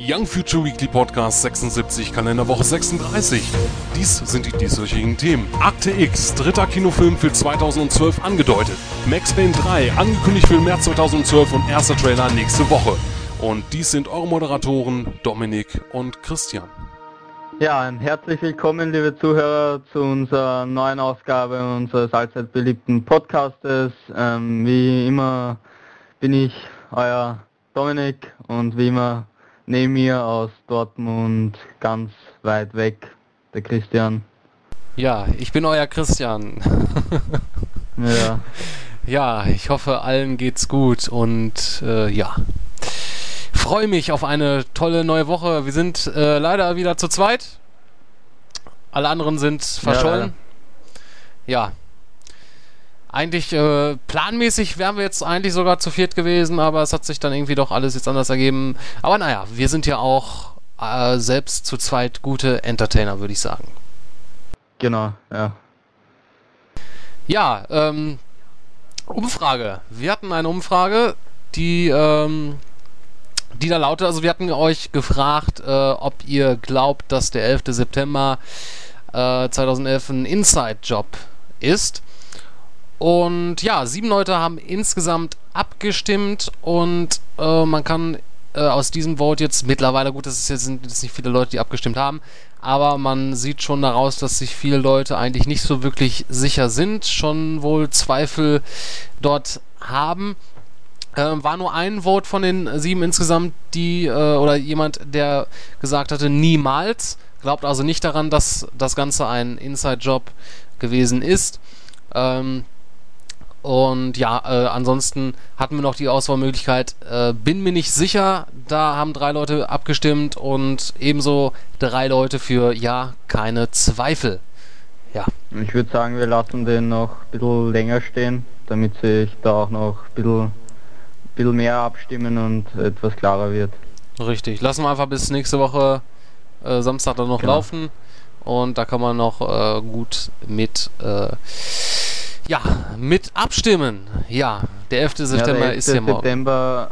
Young Future Weekly Podcast 76, Kalenderwoche 36. Dies sind die dieswöchigen Themen. Akte X, dritter Kinofilm für 2012 angedeutet. Max Payne 3, angekündigt für März 2012 und erster Trailer nächste Woche. Und dies sind eure Moderatoren Dominik und Christian. Ja, herzlich willkommen, liebe Zuhörer, zu unserer neuen Ausgabe unseres allzeit beliebten Podcastes. Ähm, wie immer bin ich euer Dominik und wie immer neben mir aus Dortmund ganz weit weg der Christian. Ja, ich bin euer Christian. ja. Ja, ich hoffe, allen geht's gut und äh, ja. Freue mich auf eine tolle neue Woche. Wir sind äh, leider wieder zu zweit. Alle anderen sind verschollen. Ja, ja. Eigentlich äh, planmäßig wären wir jetzt eigentlich sogar zu viert gewesen, aber es hat sich dann irgendwie doch alles jetzt anders ergeben. Aber naja, wir sind ja auch äh, selbst zu zweit gute Entertainer, würde ich sagen. Genau, ja. Ja, ähm, Umfrage. Wir hatten eine Umfrage, die, ähm, die da lautet, also wir hatten euch gefragt, äh, ob ihr glaubt, dass der 11. September äh, 2011 ein Inside-Job ist. Und ja, sieben Leute haben insgesamt abgestimmt und äh, man kann äh, aus diesem Vote jetzt mittlerweile, gut, das jetzt, sind jetzt nicht viele Leute, die abgestimmt haben, aber man sieht schon daraus, dass sich viele Leute eigentlich nicht so wirklich sicher sind, schon wohl Zweifel dort haben. Ähm, war nur ein Vote von den sieben insgesamt, die, äh, oder jemand, der gesagt hatte, niemals. Glaubt also nicht daran, dass das Ganze ein Inside-Job gewesen ist. Ähm, und ja, äh, ansonsten hatten wir noch die Auswahlmöglichkeit, äh, bin mir nicht sicher, da haben drei Leute abgestimmt und ebenso drei Leute für ja, keine Zweifel. Ja. Ich würde sagen, wir lassen den noch ein bisschen länger stehen, damit sich da auch noch ein bisschen, bisschen mehr abstimmen und etwas klarer wird. Richtig, lassen wir einfach bis nächste Woche äh, Samstag dann noch genau. laufen und da kann man noch äh, gut mit äh, ja, mit abstimmen. Ja, der 11. September ja, der 11. ist ja morgen. September,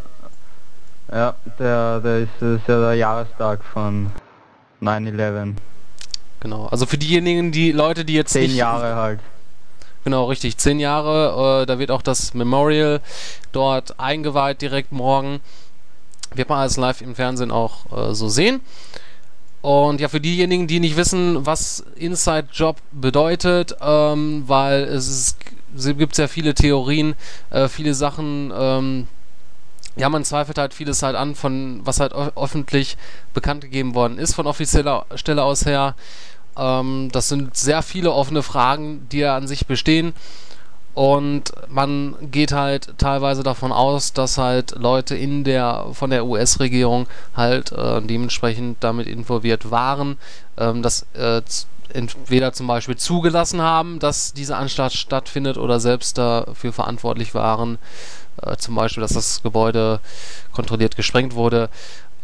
ja, der, der ist, ist ja der Jahrestag von 9-11. Genau, also für diejenigen, die Leute, die jetzt Zehn Jahre halt. Genau, richtig, zehn Jahre. Äh, da wird auch das Memorial dort eingeweiht direkt morgen. Wird man alles live im Fernsehen auch äh, so sehen. Und ja, für diejenigen, die nicht wissen, was Inside Job bedeutet, ähm, weil es, ist, es gibt ja viele Theorien, äh, viele Sachen, ähm, ja, man zweifelt halt vieles halt an, von was halt öffentlich bekannt gegeben worden ist von offizieller Stelle aus her. Ähm, das sind sehr viele offene Fragen, die ja an sich bestehen. Und man geht halt teilweise davon aus, dass halt Leute in der von der US-Regierung halt äh, dementsprechend damit involviert waren, ähm, dass äh, entweder zum Beispiel zugelassen haben, dass diese Anstalt stattfindet oder selbst dafür verantwortlich waren, äh, zum Beispiel, dass das Gebäude kontrolliert gesprengt wurde,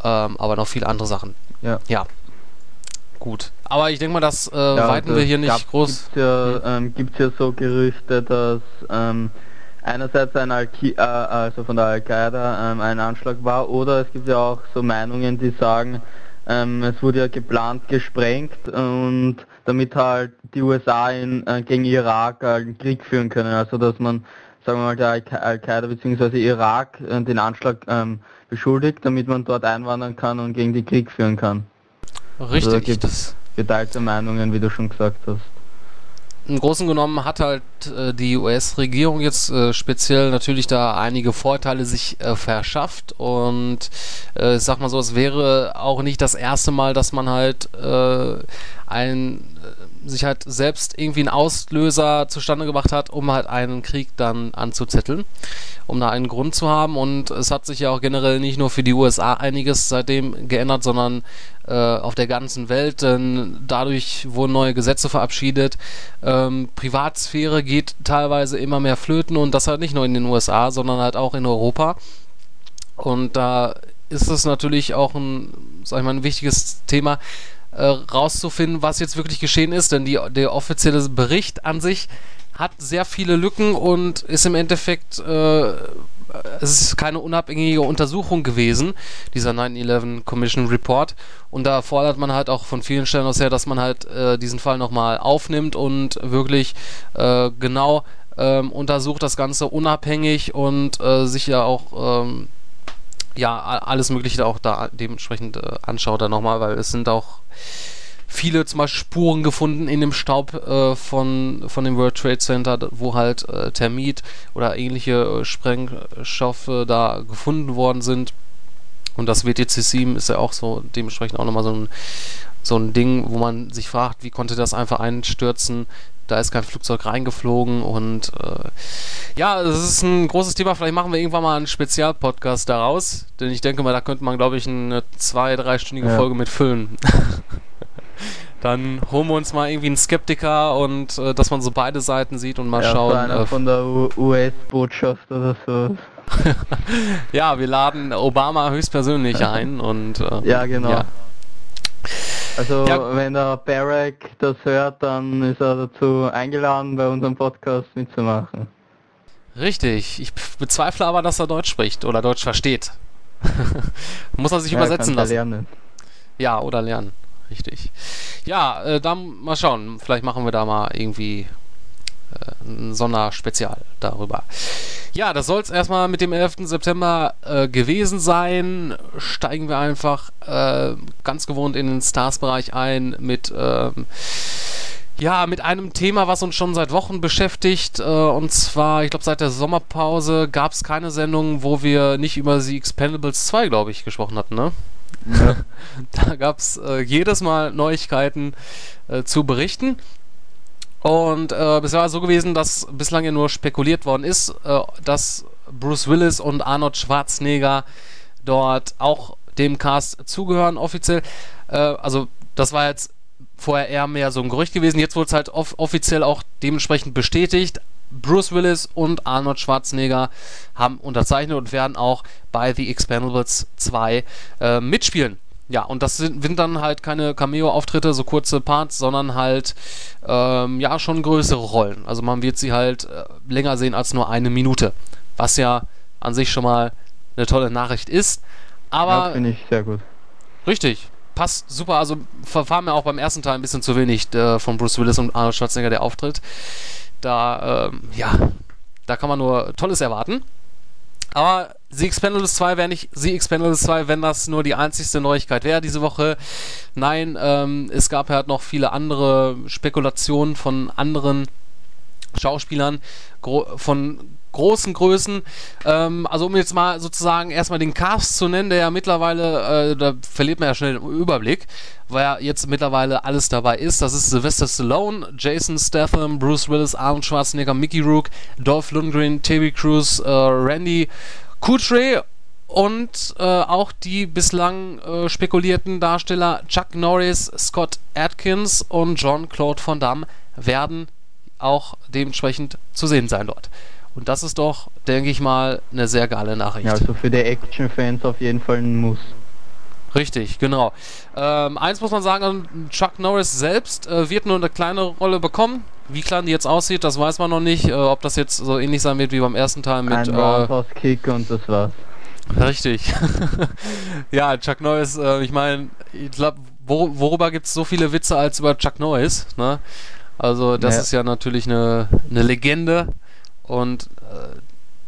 ähm, aber noch viele andere Sachen. Ja. ja gut. Aber ich denke mal, das äh, ja, weiten das wir hier nicht groß. Gibt ja, hm. ähm, ja so Gerüchte, dass ähm, einerseits ein Al äh, also von der Al-Qaida ähm, ein Anschlag war, oder es gibt ja auch so Meinungen, die sagen, ähm, es wurde ja geplant gesprengt und damit halt die USA in, äh, gegen Irak einen Krieg führen können. Also dass man, sagen wir mal, der Al-Qaida bzw. Irak äh, den Anschlag ähm, beschuldigt, damit man dort einwandern kann und gegen die Krieg führen kann. Richtig. Also gibt es geteilte Meinungen, wie du schon gesagt hast. Im Großen genommen hat halt äh, die US-Regierung jetzt äh, speziell natürlich da einige Vorteile sich äh, verschafft und äh, ich sag mal so, es wäre auch nicht das erste Mal, dass man halt äh, ein sich halt selbst irgendwie einen Auslöser zustande gebracht hat, um halt einen Krieg dann anzuzetteln, um da einen Grund zu haben. Und es hat sich ja auch generell nicht nur für die USA einiges seitdem geändert, sondern äh, auf der ganzen Welt. Denn dadurch wurden neue Gesetze verabschiedet. Ähm, Privatsphäre geht teilweise immer mehr flöten und das halt nicht nur in den USA, sondern halt auch in Europa. Und da ist es natürlich auch ein, sag ich mal, ein wichtiges Thema, äh, rauszufinden, was jetzt wirklich geschehen ist, denn die, der offizielle Bericht an sich hat sehr viele Lücken und ist im Endeffekt äh, es ist keine unabhängige Untersuchung gewesen, dieser 9-11 Commission Report. Und da fordert man halt auch von vielen Stellen aus her, dass man halt äh, diesen Fall nochmal aufnimmt und wirklich äh, genau ähm, untersucht das Ganze unabhängig und äh, sich ja auch ähm, ja alles Mögliche auch da dementsprechend äh, anschaut dann nochmal, weil es sind auch viele zum Beispiel Spuren gefunden in dem Staub äh, von, von dem World Trade Center, wo halt äh, Thermit oder ähnliche äh, Sprengstoffe da gefunden worden sind. Und das WTC-7 ist ja auch so dementsprechend auch nochmal so ein, so ein Ding, wo man sich fragt, wie konnte das einfach einstürzen? Da ist kein Flugzeug reingeflogen und äh, ja, das ist ein großes Thema. Vielleicht machen wir irgendwann mal einen Spezialpodcast daraus, denn ich denke mal, da könnte man, glaube ich, eine zwei-, dreistündige ja. Folge mit füllen. Dann holen wir uns mal irgendwie einen Skeptiker und äh, dass man so beide Seiten sieht und mal ja, schauen. Einer äh, von der US-Botschaft oder so. ja, wir laden Obama höchstpersönlich ein und äh, ja, genau. Ja. Also ja. wenn der Barack das hört, dann ist er dazu eingeladen, bei unserem Podcast mitzumachen. Richtig. Ich bezweifle aber, dass er Deutsch spricht oder Deutsch versteht. Muss er sich ja, übersetzen lassen. Lernen. Ja, oder lernen. Richtig. Ja, äh, dann mal schauen. Vielleicht machen wir da mal irgendwie ein Sonderspezial darüber. Ja, das soll es erstmal mit dem 11. September äh, gewesen sein. Steigen wir einfach äh, ganz gewohnt in den Stars-Bereich ein mit. Ähm, ja, mit einem Thema, was uns schon seit Wochen beschäftigt. Äh, und zwar, ich glaube, seit der Sommerpause gab es keine Sendung, wo wir nicht über The Expendables 2, glaube ich, gesprochen hatten, ne? Ja. da gab es äh, jedes Mal Neuigkeiten äh, zu berichten. Und äh, es war so gewesen, dass bislang ja nur spekuliert worden ist, äh, dass Bruce Willis und Arnold Schwarzenegger dort auch dem Cast zugehören offiziell. Äh, also das war jetzt vorher eher mehr so ein Gerücht gewesen. Jetzt wurde es halt off offiziell auch dementsprechend bestätigt. Bruce Willis und Arnold Schwarzenegger haben unterzeichnet und werden auch bei The Expendables 2 äh, mitspielen. Ja, und das sind, sind dann halt keine Cameo-Auftritte, so kurze Parts, sondern halt, ähm, ja, schon größere Rollen. Also man wird sie halt äh, länger sehen als nur eine Minute. Was ja an sich schon mal eine tolle Nachricht ist. Aber. Ja, finde ich sehr gut. Richtig. Passt super. Also verfahren mir auch beim ersten Teil ein bisschen zu wenig äh, von Bruce Willis und Arnold Schwarzenegger der Auftritt. Da, ähm, ja, da kann man nur Tolles erwarten. Aber The Expendables 2 wäre nicht The Expendables 2, wenn das nur die einzigste Neuigkeit wäre diese Woche. Nein, ähm, es gab halt noch viele andere Spekulationen von anderen Schauspielern, von großen Größen. Ähm, also um jetzt mal sozusagen erstmal den Cast zu nennen, der ja mittlerweile, äh, da verliert man ja schnell den Überblick, weil ja jetzt mittlerweile alles dabei ist. Das ist Sylvester Stallone, Jason Statham, Bruce Willis, Arnold Schwarzenegger, Mickey Rook, Dolph Lundgren, Terry Crews, äh, Randy Kutray und äh, auch die bislang äh, spekulierten Darsteller Chuck Norris, Scott Atkins und John Claude Van Damme werden auch dementsprechend zu sehen sein dort. Und das ist doch, denke ich mal, eine sehr geile Nachricht. Ja, also für die Action-Fans auf jeden Fall ein Muss. Richtig, genau. Ähm, eins muss man sagen, Chuck Norris selbst äh, wird nur eine kleine Rolle bekommen. Wie klein die jetzt aussieht, das weiß man noch nicht. Äh, ob das jetzt so ähnlich sein wird wie beim ersten Teil mit. Ein äh, Kick und das war's. Richtig. ja, Chuck Norris, äh, ich meine, ich glaube, wor worüber gibt es so viele Witze als über Chuck Norris? Ne? Also, das ja. ist ja natürlich eine, eine Legende und äh,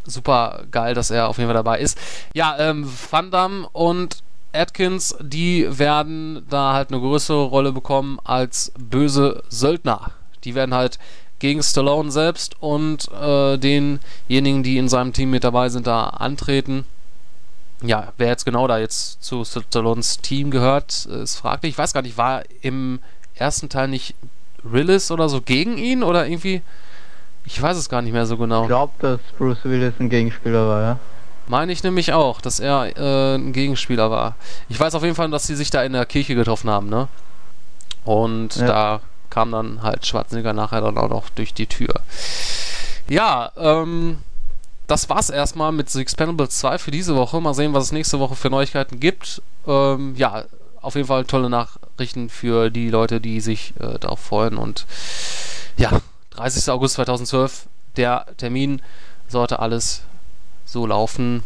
super geil, dass er auf jeden Fall dabei ist. Ja, ähm, Van Damme und Atkins, die werden da halt eine größere Rolle bekommen als böse Söldner. Die werden halt gegen Stallone selbst und äh, denjenigen, die in seinem Team mit dabei sind, da antreten. Ja, wer jetzt genau da jetzt zu Stallones Team gehört, ist fraglich. Ich weiß gar nicht, war im ersten Teil nicht Willis oder so gegen ihn oder irgendwie ich weiß es gar nicht mehr so genau. Ich glaube, dass Bruce Willis ein Gegenspieler war, ja. Meine ich nämlich auch, dass er äh, ein Gegenspieler war. Ich weiß auf jeden Fall, dass sie sich da in der Kirche getroffen haben, ne? Und ja. da kam dann halt Schwarzenegger nachher dann auch noch durch die Tür. Ja, ähm, das war's erstmal mit The Expendables 2 für diese Woche. Mal sehen, was es nächste Woche für Neuigkeiten gibt. Ähm, ja, auf jeden Fall tolle Nachrichten für die Leute, die sich äh, darauf freuen und ja, 30. August 2012, der Termin sollte alles so laufen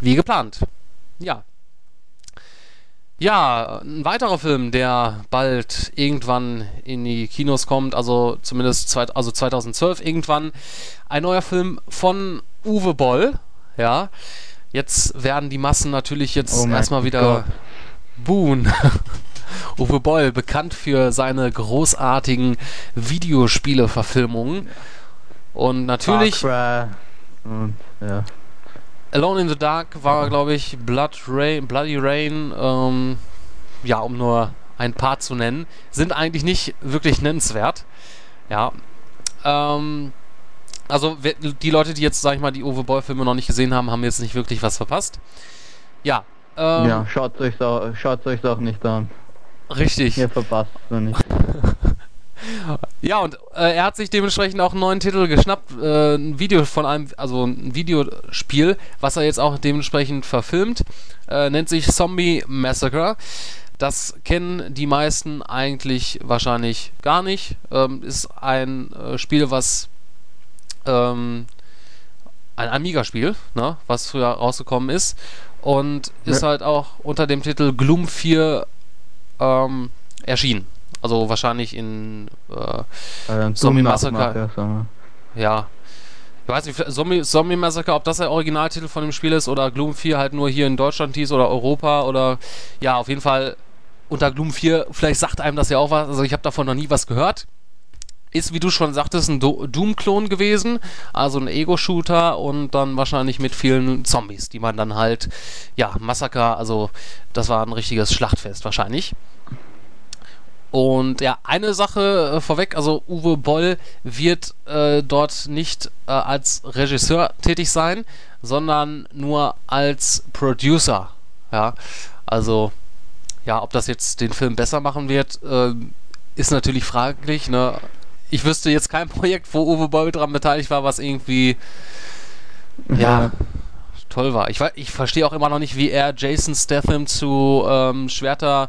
wie geplant. Ja. Ja, ein weiterer Film, der bald irgendwann in die Kinos kommt, also zumindest zweit, also 2012 irgendwann, ein neuer Film von Uwe Boll, ja. Jetzt werden die Massen natürlich jetzt Oh erstmal wieder buhen. Uwe Boll, bekannt für seine großartigen Videospiele-Verfilmungen. Und natürlich ja. Alone in the Dark war, glaube ich, Blood Rain, Bloody Rain, ähm, ja, um nur ein paar zu nennen, sind eigentlich nicht wirklich nennenswert. Ja. Ähm, also die Leute, die jetzt, sag ich mal, die Uwe Boll-Filme noch nicht gesehen haben, haben jetzt nicht wirklich was verpasst. Ja. Ähm, ja, schaut euch schaut euch auch nicht an. Richtig. Ihr verpasst es nicht. Ja, und äh, er hat sich dementsprechend auch einen neuen Titel geschnappt, äh, ein Video von einem, also ein Videospiel, was er jetzt auch dementsprechend verfilmt, äh, nennt sich Zombie Massacre. Das kennen die meisten eigentlich wahrscheinlich gar nicht. Ähm, ist ein äh, Spiel, was ähm, ein Amiga-Spiel, ne, was früher rausgekommen ist und ist Ja. halt auch unter dem Titel Gloom 4 ähm, erschienen. Also wahrscheinlich in äh, Äh, Zombie Massacre. Sagen ja. Ich weiß nicht, Zombie, Zombie Massacre, ob das der Originaltitel von dem Spiel ist oder Gloom 4 halt nur hier in Deutschland hieß oder Europa oder ja, auf jeden Fall unter Gloom 4, vielleicht sagt einem das ja auch was, also ich habe davon noch nie was gehört. Ist, wie du schon sagtest, ein Do Doom-Klon gewesen, also ein Ego-Shooter und dann wahrscheinlich mit vielen Zombies, die man dann halt, ja, Massaker, also das war ein richtiges Schlachtfest wahrscheinlich. Und ja, eine Sache äh, vorweg, also Uwe Boll wird äh, dort nicht äh, als Regisseur tätig sein, sondern nur als Producer. Ja, also ja, ob das jetzt den Film besser machen wird, äh, ist natürlich fraglich. Ne? Ich wüsste jetzt kein Projekt, wo Uwe Boll dran beteiligt war, was irgendwie ja, toll war. Ich, ich verstehe auch immer noch nicht, wie er Jason Statham zu ähm, Schwerter,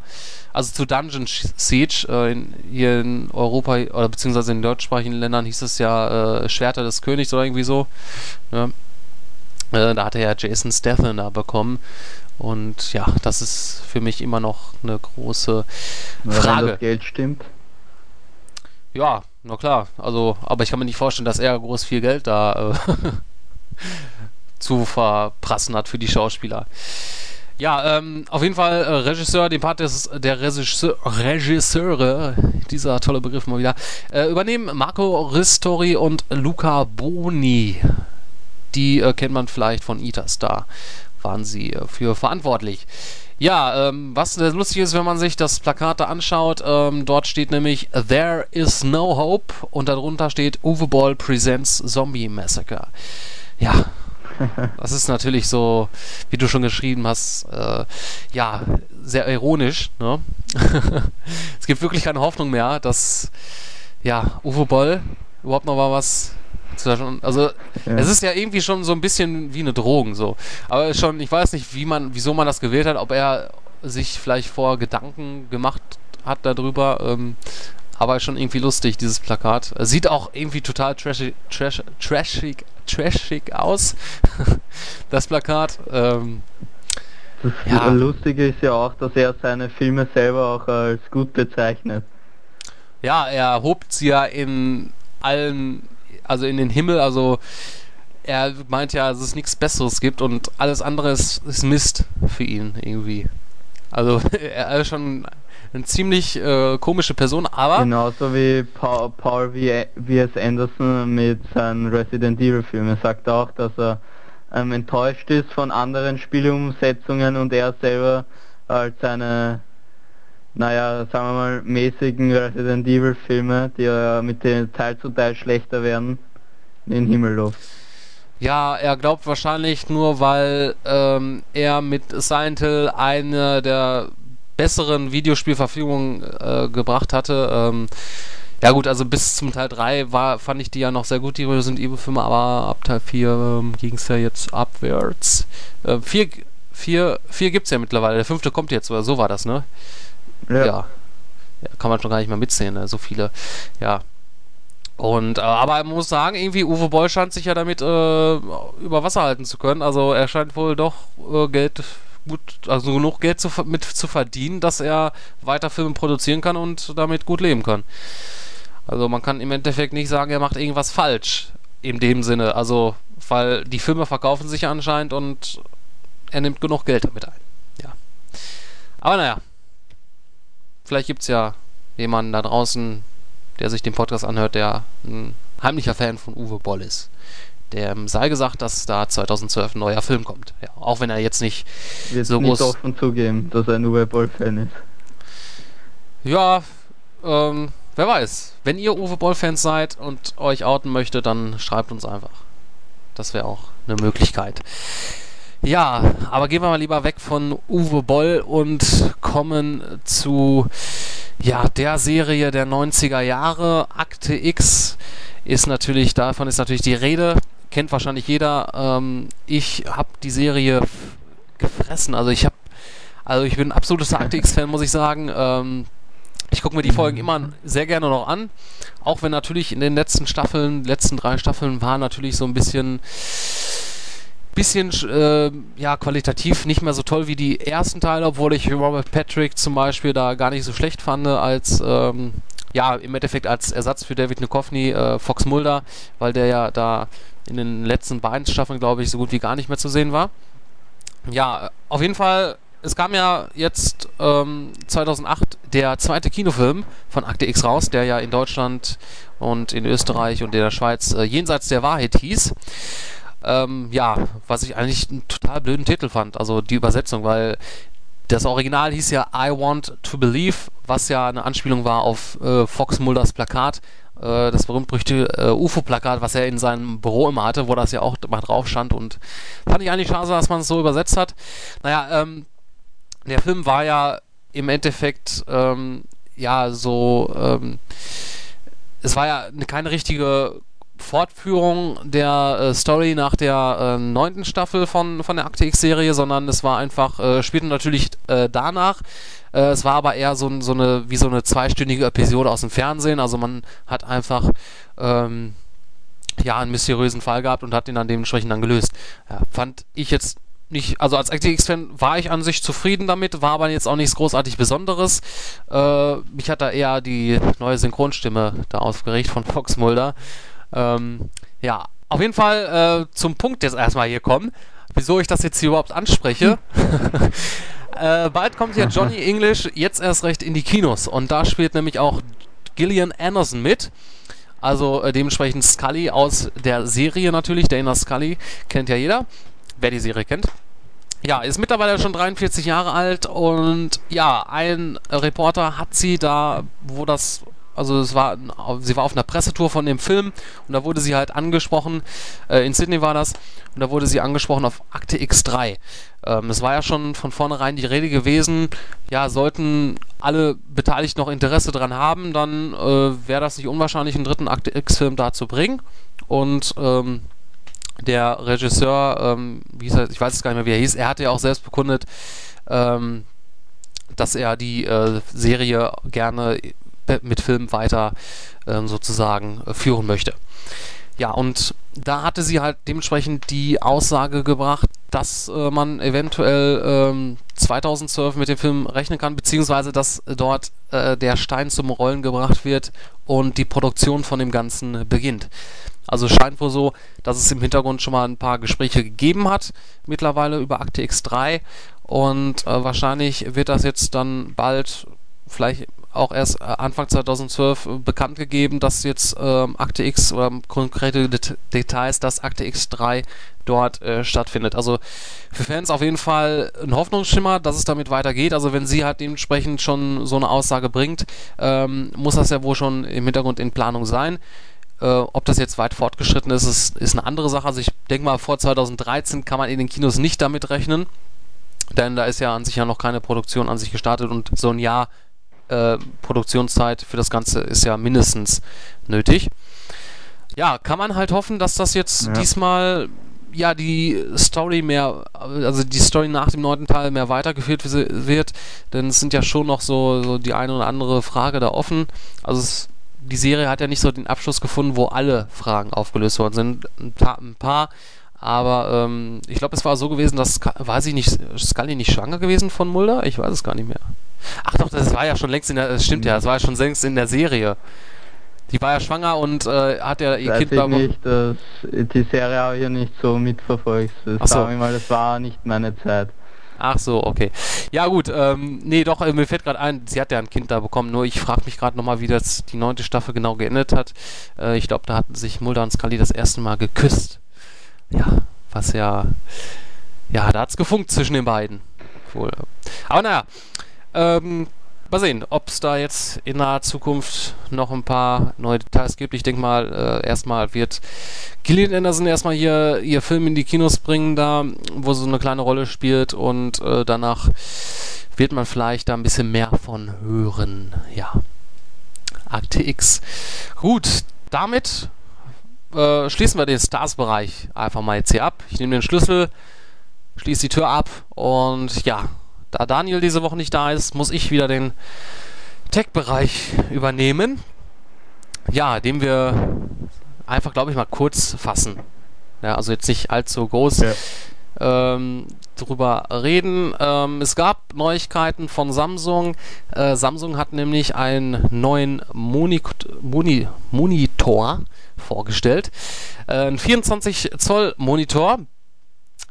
also zu Dungeon Siege, äh, in, hier in Europa oder beziehungsweise in deutschsprachigen Ländern hieß es ja äh, Schwerter des Königs oder irgendwie so. Ne? Äh, da hatte er Jason Statham da bekommen. Und ja, das ist für mich immer noch eine große. Frage. Wenn das Geld stimmt. Ja, na klar. Also, aber ich kann mir nicht vorstellen, dass er groß viel Geld da äh, zu verprassen hat für die Schauspieler. Ja, ähm, auf jeden Fall äh, Regisseur, den Part des, der Regisseur, Regisseure, dieser tolle Begriff mal wieder, äh, übernehmen Marco Ristori und Luca Boni. Die äh, kennt man vielleicht von Itas, da waren sie äh, für verantwortlich. Ja, ähm, was lustig ist, wenn man sich das Plakat da anschaut, ähm, dort steht nämlich There is no hope und darunter steht Uwe Boll presents Zombie Massacre. Ja, das ist natürlich so, wie du schon geschrieben hast, äh, ja, sehr ironisch. Ne? es gibt wirklich keine Hoffnung mehr, dass ja, Uwe Boll überhaupt noch mal was zu also Ja. es ist ja irgendwie schon so ein bisschen wie eine Drohung so. Aber schon, ich weiß nicht, wie man, wieso man das gewählt hat, ob er sich vielleicht vor Gedanken gemacht hat darüber. Ähm, aber schon irgendwie lustig, dieses Plakat. Sieht auch irgendwie total trashig, trash, trashig, trashig aus, das Plakat. Ähm, Das Ja. Lustige ist ja auch, dass er seine Filme selber auch als gut bezeichnet. ja, er hobt sie ja in allen, also in den Himmel, also er meint ja, dass es nichts Besseres gibt und alles andere ist, ist Mist für ihn irgendwie. Also er ist schon eine ziemlich äh, komische Person, aber Genauso wie Paul, Paul V.S. Anderson mit seinen Resident Evil Filmen. Er sagt auch, dass er ähm, enttäuscht ist von anderen Spielumsetzungen und er selber als seine, naja, sagen wir mal, mäßigen Resident Evil Filme, die ja mit den Teil zu Teil schlechter werden, in den Himmel lobt. Ja, er glaubt wahrscheinlich nur, weil ähm, er mit Silent Hill eine der besseren Videospielverfügungen äh, gebracht hatte. Ähm, ja gut, also bis zum Teil 3 war, fand ich die ja noch sehr gut, die Resident Evil Filme, aber ab Teil 4 ähm, ging es ja jetzt abwärts. Äh, 4 vier, vier gibt es ja mittlerweile, der fünfte kommt jetzt, oder so war das, ne? Ja. ja. Kann man schon gar nicht mehr mitzählen, ne? so viele. Ja. Und, äh, aber man muss sagen, irgendwie Uwe Boll scheint sich ja damit äh, über Wasser halten zu können. Also er scheint wohl doch äh, Geld gut, also genug Geld zu, mit zu verdienen, dass er weiter Filme produzieren kann und damit gut leben kann. Also man kann im Endeffekt nicht sagen, er macht irgendwas falsch in dem Sinne. Also, weil die Filme verkaufen sich anscheinend und er nimmt genug Geld damit ein. Ja. Aber naja. Vielleicht gibt es ja jemanden da draußen, der sich den Podcast anhört, der ein heimlicher Fan von Uwe Boll ist. Der sei gesagt, dass da 2012 ein neuer Film kommt. Ja, auch wenn er jetzt nicht Wird so nicht groß. offen zugeben, dass er ein Uwe Boll-Fan ist. Ja, ähm, wer weiß. Wenn ihr Uwe Boll-Fans seid und euch outen möchtet, dann schreibt uns einfach. Das wäre auch eine Möglichkeit. Ja, aber gehen wir mal lieber weg von Uwe Boll und kommen zu ja, der Serie der 90er Jahre. Akte X ist natürlich, davon ist natürlich die Rede. Kennt wahrscheinlich jeder. Ähm, ich habe die Serie gefressen. Also ich habe, also ich bin ein absoluter Akte X-Fan, muss ich sagen. Ähm, ich gucke mir die Folgen immer sehr gerne noch an. Auch wenn natürlich in den letzten Staffeln, letzten drei Staffeln war natürlich so ein bisschen bisschen äh, ja qualitativ nicht mehr so toll wie die ersten Teile, obwohl ich Robert Patrick zum Beispiel da gar nicht so schlecht fand als ähm, ja im Endeffekt als Ersatz für David Duchovny äh, Fox Mulder, weil der ja da in den letzten beiden Staffeln glaube ich so gut wie gar nicht mehr zu sehen war. Ja, auf jeden Fall. Es kam ja jetzt ähm, 2008 der zweite Kinofilm von Akte X raus, der ja in Deutschland und in Österreich und in der Schweiz äh, jenseits der Wahrheit hieß. Ähm, ja, was ich eigentlich einen total blöden Titel fand, also die Übersetzung, weil das Original hieß ja I Want to Believe, was ja eine Anspielung war auf äh, Fox Mulders Plakat, äh, das berühmt-berüchtigte äh, UFO-Plakat, was er in seinem Büro immer hatte, wo das ja auch mal drauf stand und fand ich eigentlich schade, dass man es so übersetzt hat. Naja, ähm, der Film war ja im Endeffekt, ähm, ja, so, ähm, es war ja eine, keine richtige Fortführung der äh, Story nach der äh, neunten Staffel von, von der Akte X-Serie, sondern es war einfach, äh, spielte natürlich äh, danach. Äh, es war aber eher so, so eine, wie so eine zweistündige Episode aus dem Fernsehen. Also man hat einfach ähm, ja einen mysteriösen Fall gehabt und hat ihn dann dementsprechend dann gelöst. Ja, fand ich jetzt nicht, also als Akte X-Fan war ich an sich zufrieden damit, war aber jetzt auch nichts großartig Besonderes. Äh, mich hat da eher die neue Synchronstimme da aufgeregt von Fox Mulder. Ähm, ja, auf jeden Fall äh, zum Punkt jetzt erstmal hier kommen, wieso ich das jetzt hier überhaupt anspreche. äh, bald kommt ja Johnny English jetzt erst recht in die Kinos und da spielt nämlich auch Gillian Anderson mit. Also äh, dementsprechend Scully aus der Serie natürlich, Dana Scully, kennt ja jeder, wer die Serie kennt. Ja, ist mittlerweile schon 43 Jahre alt und ja, ein Reporter hat sie da, wo das also es war, sie war auf einer Pressetour von dem Film und da wurde sie halt angesprochen, äh, in Sydney war das, und da wurde sie angesprochen auf Akte X3. Ähm, es war ja schon von vornherein die Rede gewesen, ja, sollten alle Beteiligten noch Interesse dran haben, dann äh, wäre das nicht unwahrscheinlich, einen dritten Akte X-Film da zu bringen. Und ähm, der Regisseur, ähm, wie hieß er, ich weiß es gar nicht mehr, wie er hieß, er hatte ja auch selbst bekundet, ähm, dass er die äh, Serie gerne mit Film weiter ähm, sozusagen äh, führen möchte. Ja, und da hatte sie halt dementsprechend die Aussage gebracht, dass äh, man eventuell ähm, 2012 mit dem Film rechnen kann, beziehungsweise dass dort äh, der Stein zum Rollen gebracht wird und die Produktion von dem Ganzen beginnt. Also scheint wohl so, dass es im Hintergrund schon mal ein paar Gespräche gegeben hat, mittlerweile über Akte X3 und äh, wahrscheinlich wird das jetzt dann bald vielleicht auch erst äh, Anfang 2012 äh, bekannt gegeben, dass jetzt ähm, Akte X oder konkrete Det Details, dass Akte X3 dort äh, stattfindet. Also für Fans auf jeden Fall ein Hoffnungsschimmer, dass es damit weitergeht. Also wenn sie halt dementsprechend schon so eine Aussage bringt, ähm, muss das ja wohl schon im Hintergrund in Planung sein. Äh, ob das jetzt weit fortgeschritten ist, ist, ist eine andere Sache. Also ich denke mal, vor 2013 kann man in den Kinos nicht damit rechnen. Denn da ist ja an sich ja noch keine Produktion an sich gestartet und so ein Jahr äh, Produktionszeit für das Ganze ist ja mindestens nötig. Ja, kann man halt hoffen, dass das jetzt ja. diesmal ja die Story mehr, also die Story nach dem neunten Teil mehr weitergeführt wird, denn es sind ja schon noch so, so die eine oder andere Frage da offen. Also es die Serie hat ja nicht so den Abschluss gefunden, wo alle Fragen aufgelöst worden sind. Ein paar, ein paar aber ähm, ich glaube, es war so gewesen, dass, weiß ich nicht, Scully nicht schwanger gewesen von Mulder? Ich weiß es gar nicht mehr. Ach doch, das war ja schon längst in der, das stimmt ja, das war ja schon längst in der Serie. Die war ja schwanger und äh, hat ja ihr Weiß Kind ich nicht, das, die Serie habe ich ja nicht so mitverfolgt. Das, so. mal, das war nicht meine Zeit. Ach so, okay. Ja gut, ähm, nee, doch, äh, mir fällt gerade ein, sie hat ja ein Kind da bekommen, nur ich frage mich gerade nochmal, wie das die neunte Staffel genau geendet hat. Äh, ich glaube, da hatten sich Mulder und Scully das erste Mal geküsst. Ja, was ja, ja, da hat's gefunkt zwischen den beiden. Wohl. Aber naja, ähm, mal sehen, ob es da jetzt in naher Zukunft noch ein paar neue Details gibt. Ich denke mal, äh, erstmal wird Gillian Anderson erstmal hier ihr Film in die Kinos bringen, da, wo sie so eine kleine Rolle spielt und äh, danach wird man vielleicht da ein bisschen mehr von hören. Ja. Akte X. Gut, damit äh, schließen wir den Stars-Bereich einfach mal jetzt hier ab. Ich nehme den Schlüssel, schließe die Tür ab und ja, da Daniel diese Woche nicht da ist, muss ich wieder den Tech-Bereich übernehmen. Ja, den wir einfach, glaube ich, mal kurz fassen. Ja, also jetzt nicht allzu groß Ja. ähm, drüber reden. Ähm, es gab Neuigkeiten von Samsung. Äh, Samsung hat nämlich einen neuen Moni Moni Monitor vorgestellt. Äh, ein 24 Zoll Monitor.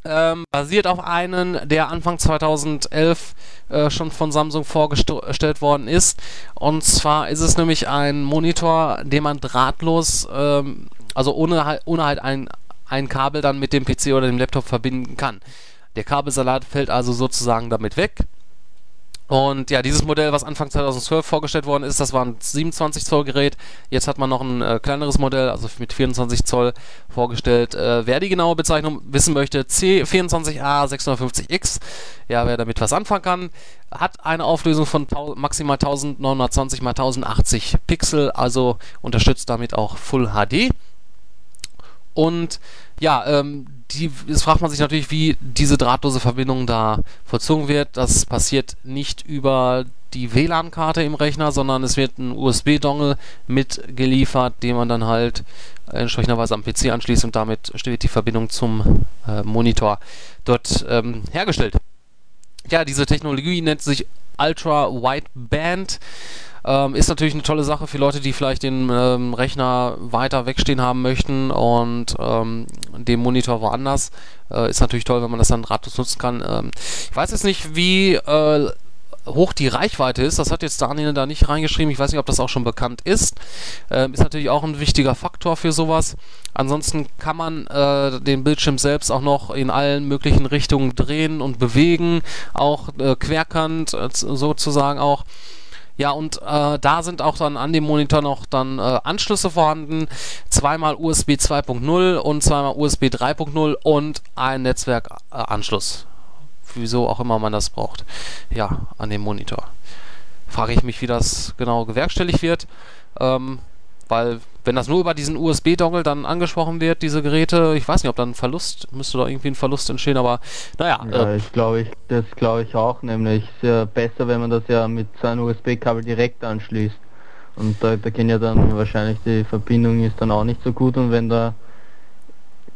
Ähm, basiert auf einen, der Anfang 2011 äh, schon von Samsung vorgestellt worden ist. Und zwar ist es nämlich ein Monitor, den man drahtlos, ähm, also ohne, ohne halt ein, ein Kabel dann mit dem PC oder dem Laptop verbinden kann. Der Kabelsalat fällt also sozusagen damit weg. Und ja, dieses Modell, was Anfang 2012 vorgestellt worden ist, das war ein 27 Zoll Gerät. Jetzt hat man noch ein äh, kleineres Modell, also mit 24 Zoll vorgestellt. Äh, wer die genaue Bezeichnung wissen möchte, C24A650X, ja, wer damit was anfangen kann, hat eine Auflösung von maximal 1920 x 1080 Pixel, also unterstützt damit auch Full HD. Und ja, ähm, die, jetzt fragt man sich natürlich, wie diese drahtlose Verbindung da vollzogen wird. Das passiert nicht über die WLAN-Karte im Rechner, sondern es wird ein USB-Dongle mitgeliefert, den man dann halt entsprechenderweise am PC anschließt und damit steht die Verbindung zum äh, Monitor dort ähm, hergestellt. Ja, diese Technologie nennt sich Ultra Wideband. Ähm, ist natürlich eine tolle Sache für Leute, die vielleicht den ähm, Rechner weiter wegstehen haben möchten und ähm, den Monitor woanders. Äh, ist natürlich toll, wenn man das dann drahtlos nutzen kann. Ähm, ich weiß jetzt nicht, wie äh, hoch die Reichweite ist. Das hat jetzt Daniel da nicht reingeschrieben. Ich weiß nicht, ob das auch schon bekannt ist. Ähm, ist natürlich auch ein wichtiger Faktor für sowas. Ansonsten kann man äh, den Bildschirm selbst auch noch in allen möglichen Richtungen drehen und bewegen. Auch äh, querkant äh, sozusagen auch. Ja, und äh, da sind auch dann an dem Monitor noch dann äh, Anschlüsse vorhanden. Zweimal USB 2.0 und zweimal USB 3.0 und ein Netzwerkanschluss. Wieso auch immer man das braucht. Ja, an dem Monitor. Frage ich mich, wie das genau gewerkstelligt wird. Ähm, weil, wenn das nur über diesen USB-Dongle dann angesprochen wird, diese Geräte, ich weiß nicht, ob dann ein Verlust, müsste da irgendwie ein Verlust entstehen, aber naja, Ja, äh, ich glaube, ich, das glaube ich auch, nämlich ist ja besser, wenn man das ja mit seinem USB-Kabel direkt anschließt. Und da, da gehen ja dann wahrscheinlich die Verbindung ist dann auch nicht so gut und wenn da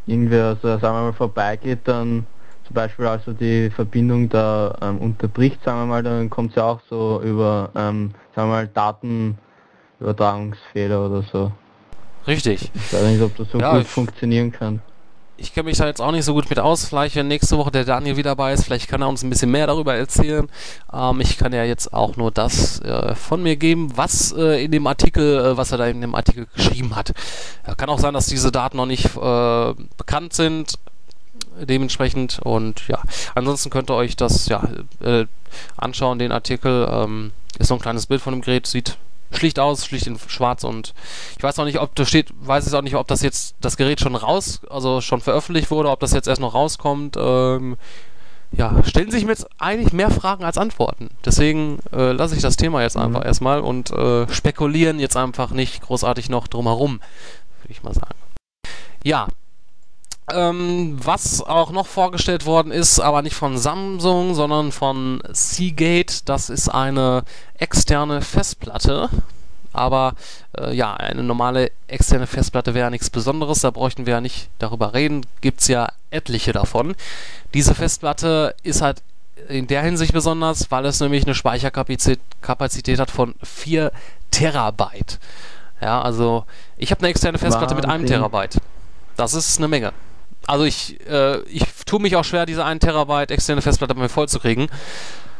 irgendwer, also sagen wir mal, vorbeigeht, dann zum Beispiel also die Verbindung da ähm, unterbricht, sagen wir mal, dann kommt es ja auch so über, ähm, sagen wir mal, Datenübertragungsfehler oder so. Richtig. Ich weiß nicht, ob das so Ja, gut funktionieren kann. Ich kenne mich da jetzt auch nicht so gut mit aus. Vielleicht, wenn nächste Woche der Daniel wieder dabei ist, vielleicht kann er uns ein bisschen mehr darüber erzählen. Ähm, ich kann ja jetzt auch nur das äh, von mir geben, was äh, in dem Artikel, äh, was er da in dem Artikel geschrieben hat. Ja, kann auch sein, dass diese Daten noch nicht äh, bekannt sind. Dementsprechend und ja, ansonsten könnt ihr euch das ja äh, anschauen, den Artikel. Ähm, ist so ein kleines Bild von dem Gerät, sieht schlicht aus, schlicht in schwarz und ich weiß auch nicht, ob da steht, weiß ich auch nicht, ob das jetzt das Gerät schon raus, also schon veröffentlicht wurde, ob das jetzt erst noch rauskommt. Ähm, ja, stellen sich mir jetzt eigentlich mehr Fragen als Antworten. Deswegen äh, lasse ich das Thema jetzt einfach Mhm. erstmal und äh, spekulieren jetzt einfach nicht großartig noch drumherum, würde ich mal sagen. Ja. Ähm, was auch noch vorgestellt worden ist, aber nicht von Samsung, sondern von Seagate, das ist eine externe Festplatte. aber äh, ja, eine normale externe Festplatte wäre nichts Besonderes, da bräuchten wir ja nicht darüber reden, gibt es ja etliche davon. Diese Festplatte ist halt in der Hinsicht besonders, weil es nämlich eine Speicherkapazität Kapazität hat von 4 Terabyte. Ja, also ich habe eine externe Festplatte Wahnsinn. mit einem Terabyte. Das ist eine Menge. Also ich, äh, ich tue mich auch schwer, diese 1 Terabyte externe Festplatte bei mir vollzukriegen.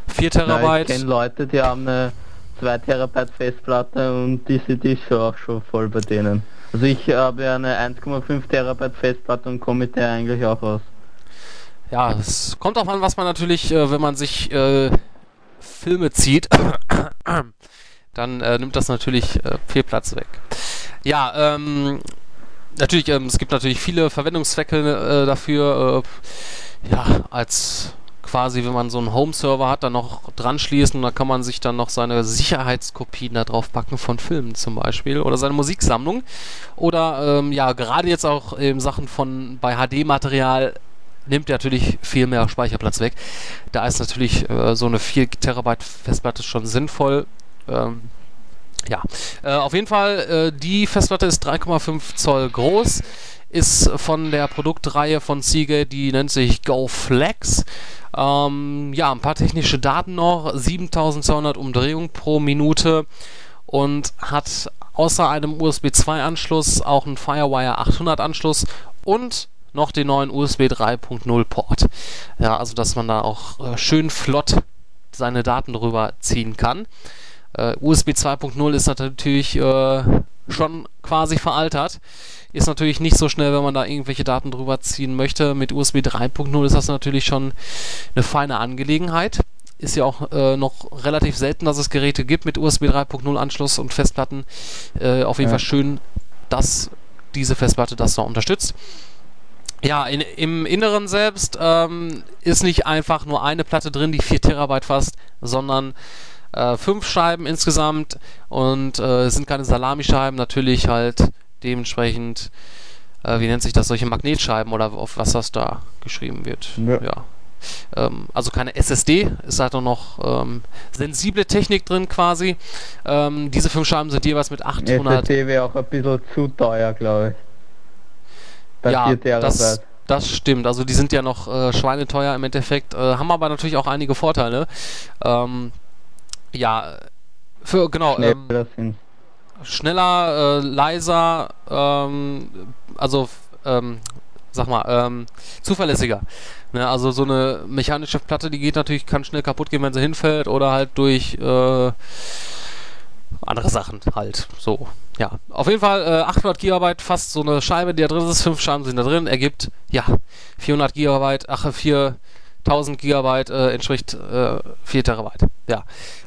4 Terabyte. Ja, ich kenne Leute, die haben eine 2 Terabyte Festplatte und die die schon auch schon voll bei denen. Also ich habe eine 1,5 Terabyte Festplatte und komme mit der eigentlich auch aus. Ja, es kommt auch an, was man natürlich, äh, wenn man sich äh, Filme zieht, dann äh, nimmt das natürlich äh, viel Platz weg. Ja, ähm, natürlich, ähm, es gibt natürlich viele Verwendungszwecke äh, dafür. Äh, ja, als quasi, wenn man so einen Home-Server hat, dann noch dran schließen und da kann man sich dann noch seine Sicherheitskopien da drauf packen von Filmen zum Beispiel oder seine Musiksammlung. Oder ähm, ja, gerade jetzt auch in Sachen von bei HD-Material nimmt natürlich viel mehr Speicherplatz weg. Da ist natürlich äh, so eine 4 Terabyte Festplatte schon sinnvoll. Ähm, ja, äh, auf jeden Fall, äh, die Festplatte ist 3,5 Zoll groß, ist von der Produktreihe von Seagate, die nennt sich GoFlex. Ähm, ja, ein paar technische Daten noch, 7200 Umdrehungen pro Minute und hat außer einem USB 2 Anschluss auch einen Firewire 800 Anschluss und noch den neuen USB 3.0 Port. Ja, also dass man da auch äh, schön flott seine Daten drüber ziehen kann. Uh, USB 2.0 ist natürlich äh, schon quasi veraltert. Ist natürlich nicht so schnell, wenn man da irgendwelche Daten drüber ziehen möchte. Mit USB 3.0 ist das natürlich schon eine feine Angelegenheit. Ist ja auch äh, noch relativ selten, dass es Geräte gibt mit USB 3.0 Anschluss und Festplatten. Äh, auf jeden ja. Fall schön, dass diese Festplatte das da unterstützt. Ja, in, im Inneren selbst ähm, ist nicht einfach nur eine Platte drin, die 4 Terabyte fasst, sondern äh, fünf Scheiben insgesamt und äh, sind keine Salamischeiben, natürlich halt dementsprechend, äh, wie nennt sich das, solche Magnetscheiben oder auf was das da geschrieben wird. Ja. ja. Ähm, also keine SSD, ist halt noch ähm, sensible Technik drin quasi. Ähm, diese fünf Scheiben sind jeweils mit 800. SSD wäre auch ein bisschen zu teuer, glaube ich. Bei ja, das, das stimmt. Also die sind ja noch äh, schweineteuer im Endeffekt, äh, haben aber natürlich auch einige Vorteile. Ähm, ja, für genau. Ähm, schneller, äh, leiser, ähm, also ähm, sag mal, ähm, zuverlässiger. Ne, also so eine mechanische Platte, die geht natürlich, kann schnell kaputt gehen, wenn sie hinfällt oder halt durch äh, andere Sachen halt. So, ja. Auf jeden Fall äh, 800 GB, fast so eine Scheibe, die da drin ist. Fünf Scheiben sind da drin. Ergibt, ja, 400 GB, ach, 4000 GB äh, entspricht äh, 4 Terabyte. Ja.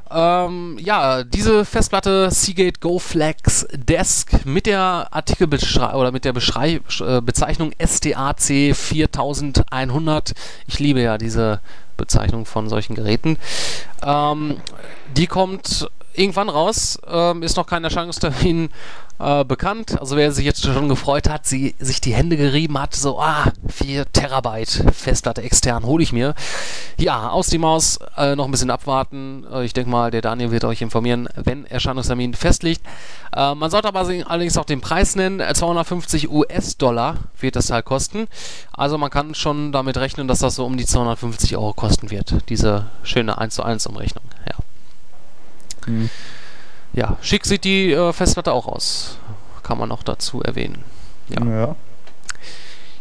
Ähm, ja, diese Festplatte Seagate Go Flex Desk mit der Artikelbeschreibung oder mit der Beschrei äh, Bezeichnung STAC 4100. Ich liebe ja diese Bezeichnung von solchen Geräten. Ähm, die kommt irgendwann raus, ähm, ist noch kein Erscheinungstermin äh, bekannt. Also wer sich jetzt schon gefreut hat, sie sich die Hände gerieben hat, so, ah, 4 Terabyte Festplatte extern hole ich mir. Ja, aus die Maus, äh, noch ein bisschen abwarten. Äh, ich denke mal, der Daniel wird euch informieren, wenn Erscheinungstermin festliegt. Äh, man sollte aber allerdings auch den Preis nennen. 250 US-Dollar wird das Teil kosten. Also man kann schon damit rechnen, dass das so um die 250 Euro kosten wird. Diese schöne 1 zu 1 Umrechnung. Ja. Mhm. Ja, schick sieht die äh, Festplatte auch aus. Kann man auch dazu erwähnen. Ja. ja.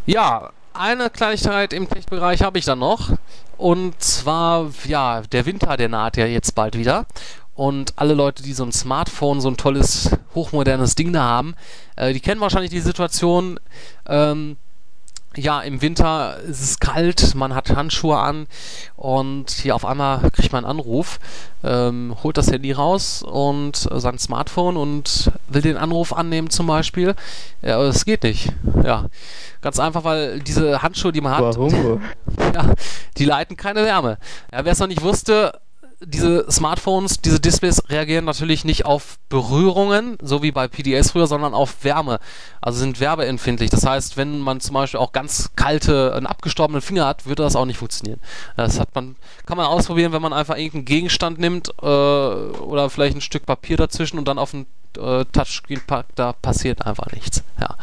Ja, eine Kleinigkeit im Tech-Bereich habe ich dann noch. Und zwar, ja, der Winter, der naht ja jetzt bald wieder. Und alle Leute, die so ein Smartphone, so ein tolles, hochmodernes Ding da haben, äh, die kennen wahrscheinlich die Situation, ähm, ja, im Winter ist es kalt, man hat Handschuhe an und hier auf einmal kriegt man einen Anruf, ähm, holt das Handy raus und äh, sein Smartphone und will den Anruf annehmen zum Beispiel. Ja, aber es geht nicht. Ja, ganz einfach, weil diese Handschuhe, die man hat, ja, die leiten keine Wärme. Ja, wer es noch nicht wusste, diese Smartphones, diese Displays reagieren natürlich nicht auf Berührungen, so wie bei PDS früher, sondern auf Wärme. Also sind werbeempfindlich. Das heißt, wenn man zum Beispiel auch ganz kalte, einen abgestorbenen Finger hat, würde das auch nicht funktionieren. Das hat man, kann man ausprobieren, wenn man einfach irgendeinen Gegenstand nimmt äh, oder vielleicht ein Stück Papier dazwischen und dann auf ein äh, Touchscreen packt, da passiert einfach nichts. Ja.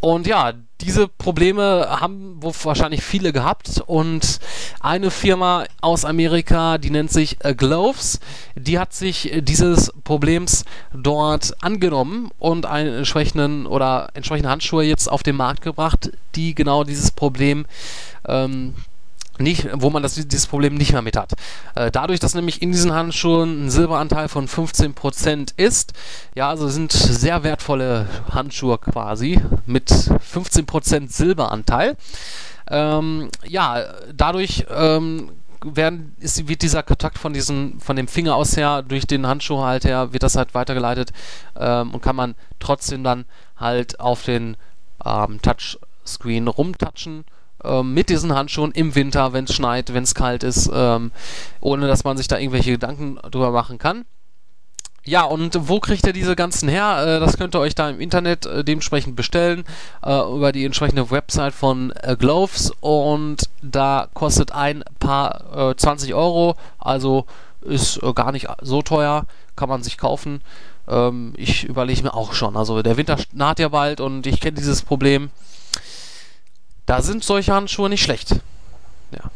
Und ja, diese Probleme haben wahrscheinlich viele gehabt und eine Firma aus Amerika, die nennt sich äh, Gloves, die hat sich dieses Problems dort angenommen und einen entsprechenden oder entsprechende Handschuhe jetzt auf den Markt gebracht, die genau dieses Problem ähm, nicht, wo man das, dieses Problem nicht mehr mit hat. Äh, dadurch, dass nämlich in diesen Handschuhen ein Silberanteil von 15% ist, ja, also sind sehr wertvolle Handschuhe quasi mit 15% Silberanteil. Ähm, ja, dadurch ähm, werden, ist, wird dieser Kontakt von diesem, von dem Finger aus her durch den Handschuh halt her, wird das halt weitergeleitet ähm, und kann man trotzdem dann halt auf den ähm, Touchscreen rumtatschen ähm, mit diesen Handschuhen im Winter, wenn es schneit, wenn es kalt ist, ähm, ohne dass man sich da irgendwelche Gedanken drüber machen kann. Ja, und wo kriegt ihr diese ganzen her? Äh, das könnt ihr euch da im Internet äh, dementsprechend bestellen, äh, über die entsprechende Website von Gloves und da kostet ein paar 20 äh, Euro, also ist gar nicht so teuer, kann man sich kaufen. Ähm, ich überlege mir auch schon, also der Winter naht ja bald und ich kenne dieses Problem. Da sind solche Handschuhe nicht schlecht. Ja.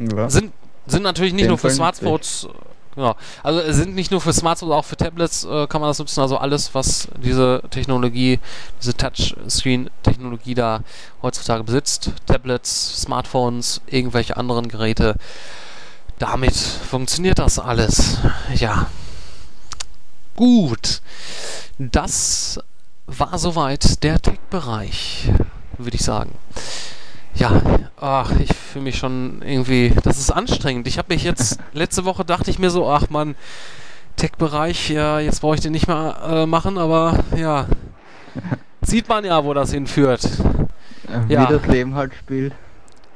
ja. Sind, sind natürlich nicht nur für Smartphones. Genau. Also sind nicht nur für Smartphones, auch für Tablets äh, kann man das nutzen. Also alles, was diese Technologie, diese Touchscreen-Technologie da heutzutage besitzt. Tablets, Smartphones, irgendwelche anderen Geräte. Damit funktioniert das alles. Ja. Gut. Das war soweit der Tech-Bereich würde ich sagen. Ja, ach, ich fühle mich schon irgendwie, das ist anstrengend. Ich habe mich jetzt, letzte Woche dachte ich mir so, ach man, Tech-Bereich, ja, jetzt brauche ich den nicht mehr äh, machen, aber ja, sieht man ja, wo das hinführt. Wie ja. das Leben halt spielt.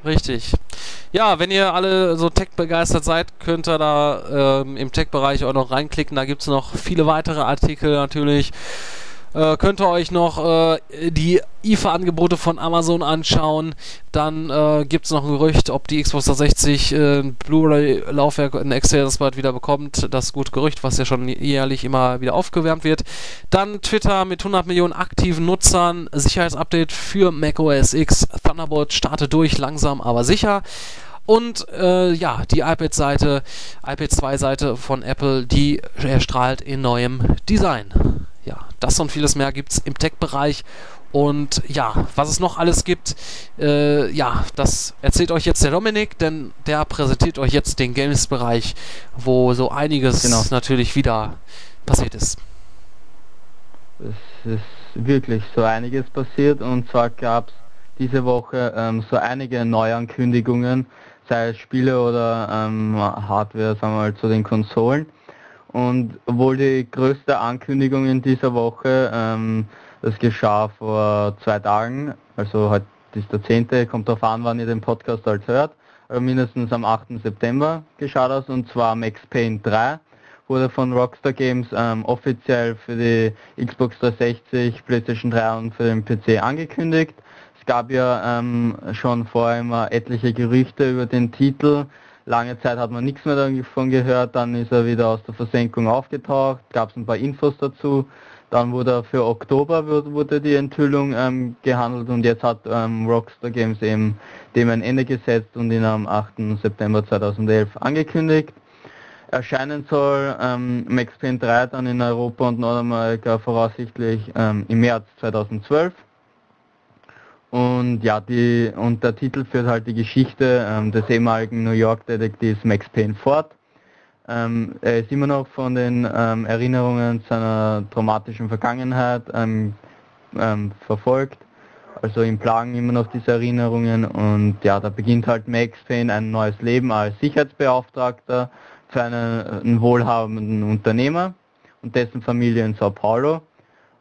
Richtig. Ja, wenn ihr alle so Tech-begeistert seid, könnt ihr da ähm, im Tech-Bereich auch noch reinklicken. Da gibt es noch viele weitere Artikel natürlich. Äh, könnt ihr euch noch äh, die IFA-Angebote von Amazon anschauen. Dann äh, gibt es noch ein Gerücht, ob die Xbox 360 äh, Blu-ray-Laufwerk in Excelsior bald wieder bekommt. Das gute Gerücht, was ja schon jährlich immer wieder aufgewärmt wird. Dann Twitter mit 100 Millionen aktiven Nutzern. Sicherheitsupdate für macOS X. Thunderbolt startet durch, langsam aber sicher. Und äh, ja, die iPad-Seite, iPad 2-Seite von Apple, die erstrahlt in neuem Design das und vieles mehr gibt es im Tech-Bereich. Und ja, was es noch alles gibt, äh, ja, das erzählt euch jetzt der Dominik, denn der präsentiert euch jetzt den Games-Bereich, wo so einiges genau. natürlich wieder passiert ist. Es ist wirklich so einiges passiert und zwar gab es diese Woche ähm, so einige Neuankündigungen, sei es Spiele oder ähm, Hardware, sagen wir mal, zu den Konsolen. Und obwohl die größte Ankündigung in dieser Woche, ähm, das geschah vor zwei Tagen, also heute ist der 10., kommt darauf an, wann ihr den Podcast halt hört, aber mindestens am 8. September geschah das und zwar Max Payne 3 wurde von Rockstar Games ähm, offiziell für die Xbox 360, PlayStation 3 und für den PC angekündigt. Es gab ja ähm, schon vorher immer etliche Gerüchte über den Titel, Lange Zeit hat man nichts mehr davon gehört, dann ist er wieder aus der Versenkung aufgetaucht, gab es ein paar Infos dazu. Dann wurde für Oktober wurde die Enthüllung ähm, gehandelt und jetzt hat ähm, Rockstar Games eben dem ein Ende gesetzt und ihn am 8. September 2011 angekündigt. Erscheinen soll ähm, Max Payne 3 dann in Europa und Nordamerika voraussichtlich ähm, im März 2012. Und ja, die, und der Titel führt halt die Geschichte ähm, des ehemaligen New York-Detektivs Max Payne fort. Ähm, er ist immer noch von den ähm, Erinnerungen seiner traumatischen Vergangenheit ähm, ähm, verfolgt. Also ihm plagen immer noch diese Erinnerungen und ja, da beginnt halt Max Payne ein neues Leben als Sicherheitsbeauftragter für einen, wohlhabenden Unternehmer und dessen Familie in Sao Paulo.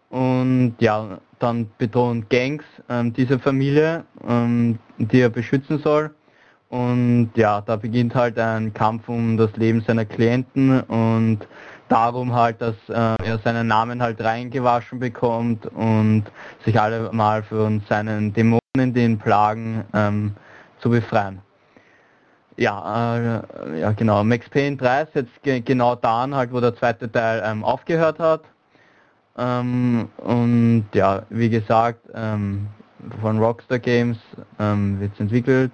Und ja, dann bedrohen Gangs ähm, diese Familie, ähm, die er beschützen soll. Und ja, da beginnt halt ein Kampf um das Leben seiner Klienten und darum halt, dass äh, er seinen Namen halt reingewaschen bekommt und sich alle mal von seinen Dämonen, die ihn plagen, ähm, zu befreien. Ja, äh, ja genau, Max Payne 3 ist jetzt ge genau da an, halt wo der zweite Teil ähm, aufgehört hat. Ähm, und ja, wie gesagt, ähm, von Rockstar Games ähm, wird es entwickelt.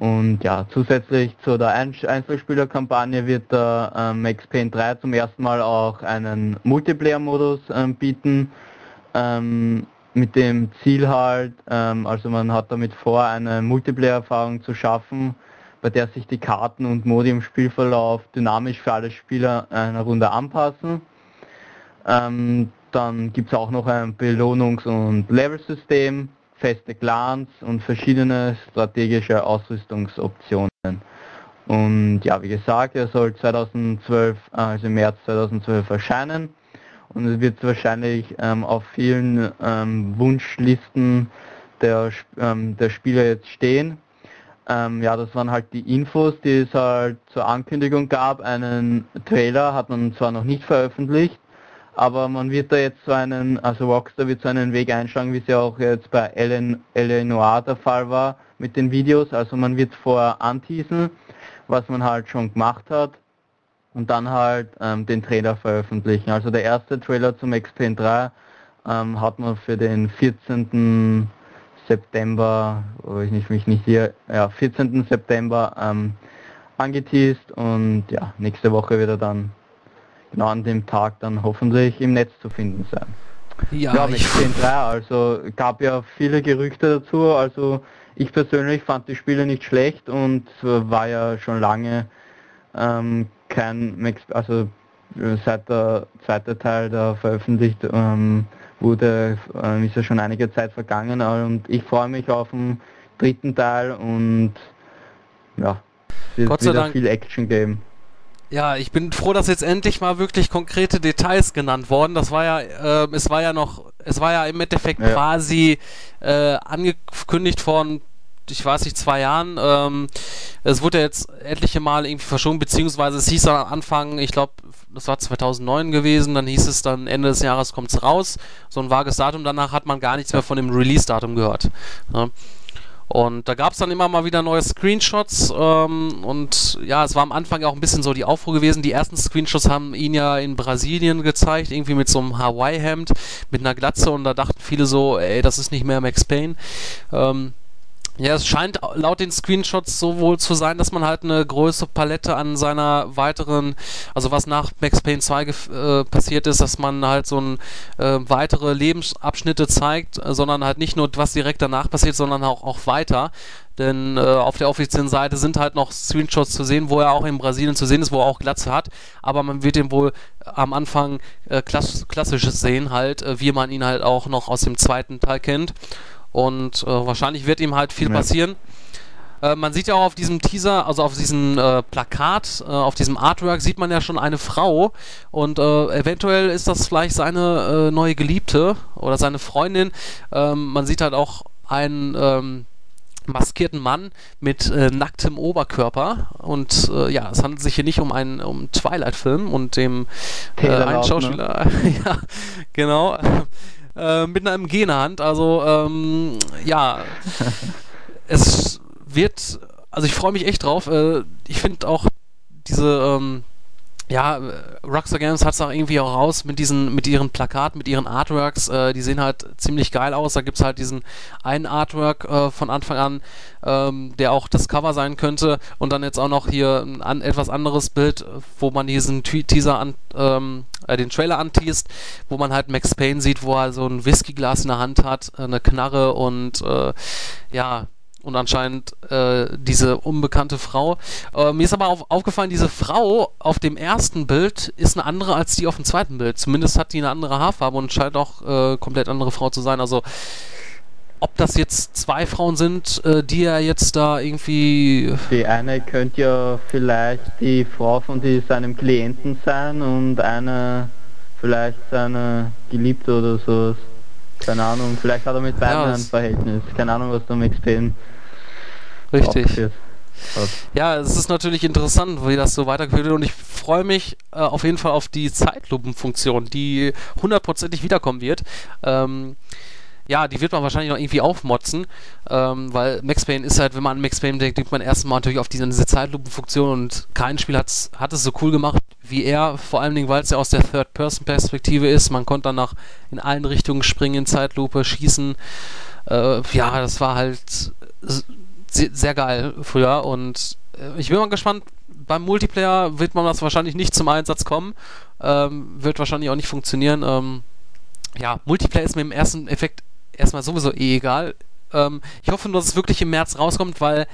Und ja, zusätzlich zu der Einzelspielerkampagne wird der ähm, Max Payne 3 zum ersten Mal auch einen Multiplayer-Modus ähm, bieten. Ähm, mit dem Ziel halt, ähm, also man hat damit vor, eine Multiplayer-Erfahrung zu schaffen, bei der sich die Karten und Modi im Spielverlauf dynamisch für alle Spieler einer Runde anpassen. Ähm, dann gibt es auch noch ein Belohnungs- und Level-System, feste Clans und verschiedene strategische Ausrüstungsoptionen. Und ja, wie gesagt, er soll 2012, also im März 2012 erscheinen und es wird wahrscheinlich ähm, auf vielen ähm, Wunschlisten der, ähm, der Spieler jetzt stehen. Ähm, ja, das waren halt die Infos, die es halt zur Ankündigung gab. Einen Trailer hat man zwar noch nicht veröffentlicht, aber man wird da jetzt so einen, also Rockstar wird so einen Weg einschlagen, wie es ja auch jetzt bei L.A. Noir der Fall war mit den Videos. Also man wird vorher anteasen, was man halt schon gemacht hat und dann halt ähm, den Trailer veröffentlichen. Also der erste Trailer zum X-Payne 3 ähm, hat man für den 14. September, wo ich nicht, mich nicht hier, ja, 14. September ähm, angeteased und ja, nächste Woche wird er dann genau an dem Tag dann hoffentlich im Netz zu finden sein. Ja, ja ich 10.3, also gab ja viele Gerüchte dazu, also ich persönlich fand die Spiele nicht schlecht und war ja schon lange ähm, kein Max, also äh, seit der zweite Teil da veröffentlicht ähm, wurde, äh, ist ja schon einige Zeit vergangen und ich freue mich auf den dritten Teil und ja, es wird Gott wieder Dank. viel Action geben. Ja, ich bin froh, dass jetzt endlich mal wirklich konkrete Details genannt worden. Das war ja, äh, es war ja noch, es war ja im Endeffekt ja. quasi äh, angekündigt von ich weiß nicht, zwei Jahren. Ähm, es wurde jetzt etliche Mal irgendwie verschoben, beziehungsweise es hieß am Anfang, ich glaube, das war 2009 gewesen, dann hieß es dann Ende des Jahres kommt es raus, so ein vages Datum, danach hat man gar nichts mehr von dem Release-Datum gehört. Ja. Und da gab es dann immer mal wieder neue Screenshots ähm, und ja, es war am Anfang auch ein bisschen so die Aufruhr gewesen. Die ersten Screenshots haben ihn ja in Brasilien gezeigt, irgendwie mit so einem Hawaii-Hemd, mit einer Glatze und da dachten viele so, ey, das ist nicht mehr Max Payne. Ähm, ja, es scheint laut den Screenshots so wohl zu sein, dass man halt eine größere Palette an seiner weiteren, also was nach Max Payne 2 äh, passiert ist, dass man halt so ein, äh, weitere Lebensabschnitte zeigt, äh, sondern halt nicht nur was direkt danach passiert, sondern auch, auch weiter. Denn äh, auf der offiziellen Seite sind halt noch Screenshots zu sehen, wo er auch in Brasilien zu sehen ist, wo er auch Glatze hat. Aber man wird ihn wohl am Anfang äh, klass klassisches sehen, halt, äh, wie man ihn halt auch noch aus dem zweiten Teil kennt. Und äh, wahrscheinlich wird ihm halt viel ja. passieren. Äh, man sieht ja auch auf diesem Teaser, also auf diesem äh, Plakat, äh, auf diesem Artwork, sieht man ja schon eine Frau. Und äh, eventuell ist das vielleicht seine äh, neue Geliebte oder seine Freundin. Ähm, man sieht halt auch einen. Ähm, maskierten Mann mit äh, nacktem Oberkörper und äh, ja, es handelt sich hier nicht um einen um Twilight-Film und dem äh, einen ne? Schauspieler, ne? ja, genau, äh, mit einer MG in der Hand. Also, ähm, ja, es wird, also ich freue mich echt drauf. Äh, ich finde auch diese, ähm, ja, Rockstar Games hat es auch irgendwie auch raus mit diesen, mit ihren Plakaten, mit ihren Artworks, äh, die sehen halt ziemlich geil aus. Da gibt es halt diesen einen Artwork äh, von Anfang an, ähm, der auch das Cover sein könnte und dann jetzt auch noch hier ein an, etwas anderes Bild, wo man diesen Teaser an, ähm, äh, den Trailer anteast, wo man halt Max Payne sieht, wo er so ein Whiskyglas in der Hand hat, eine Knarre und äh, ja, und anscheinend äh, diese unbekannte Frau. Äh, mir ist aber auf, aufgefallen, diese Frau auf dem ersten Bild ist eine andere als die auf dem zweiten Bild. Zumindest hat die eine andere Haarfarbe und scheint auch äh, komplett andere Frau zu sein. Also ob das jetzt zwei Frauen sind, äh, die er jetzt da irgendwie... Die eine könnte ja vielleicht die Frau von die, seinem Klienten sein und eine vielleicht seine Geliebte oder so. Keine Ahnung, vielleicht hat er mit beiden ja, ein Verhältnis. Keine Ahnung, was der Max Payne Richtig. Ja, es ist natürlich interessant, wie das so weitergeführt wird und ich freue mich äh, auf jeden Fall auf die Zeitlupenfunktion, die hundertprozentig wiederkommen wird. Ähm, ja, die wird man wahrscheinlich noch irgendwie aufmotzen, ähm, weil Max Payne ist halt, wenn man an Max Payne denkt, denkt man erstmal natürlich auf diese, diese Zeitlupenfunktion und kein Spiel hat's, hat es so cool gemacht wie er, vor allen Dingen, weil es ja aus der Third-Person-Perspektive ist. Man konnte danach in allen Richtungen springen, in Zeitlupe, schießen. Äh, ja, das war halt sehr, geil früher und äh, ich bin mal gespannt, beim Multiplayer wird man das wahrscheinlich nicht zum Einsatz kommen. Ähm, wird wahrscheinlich auch nicht funktionieren. Ähm, ja, Multiplayer ist mir im ersten Effekt erstmal sowieso eh egal. Ähm, ich hoffe nur, dass es wirklich im März rauskommt, weil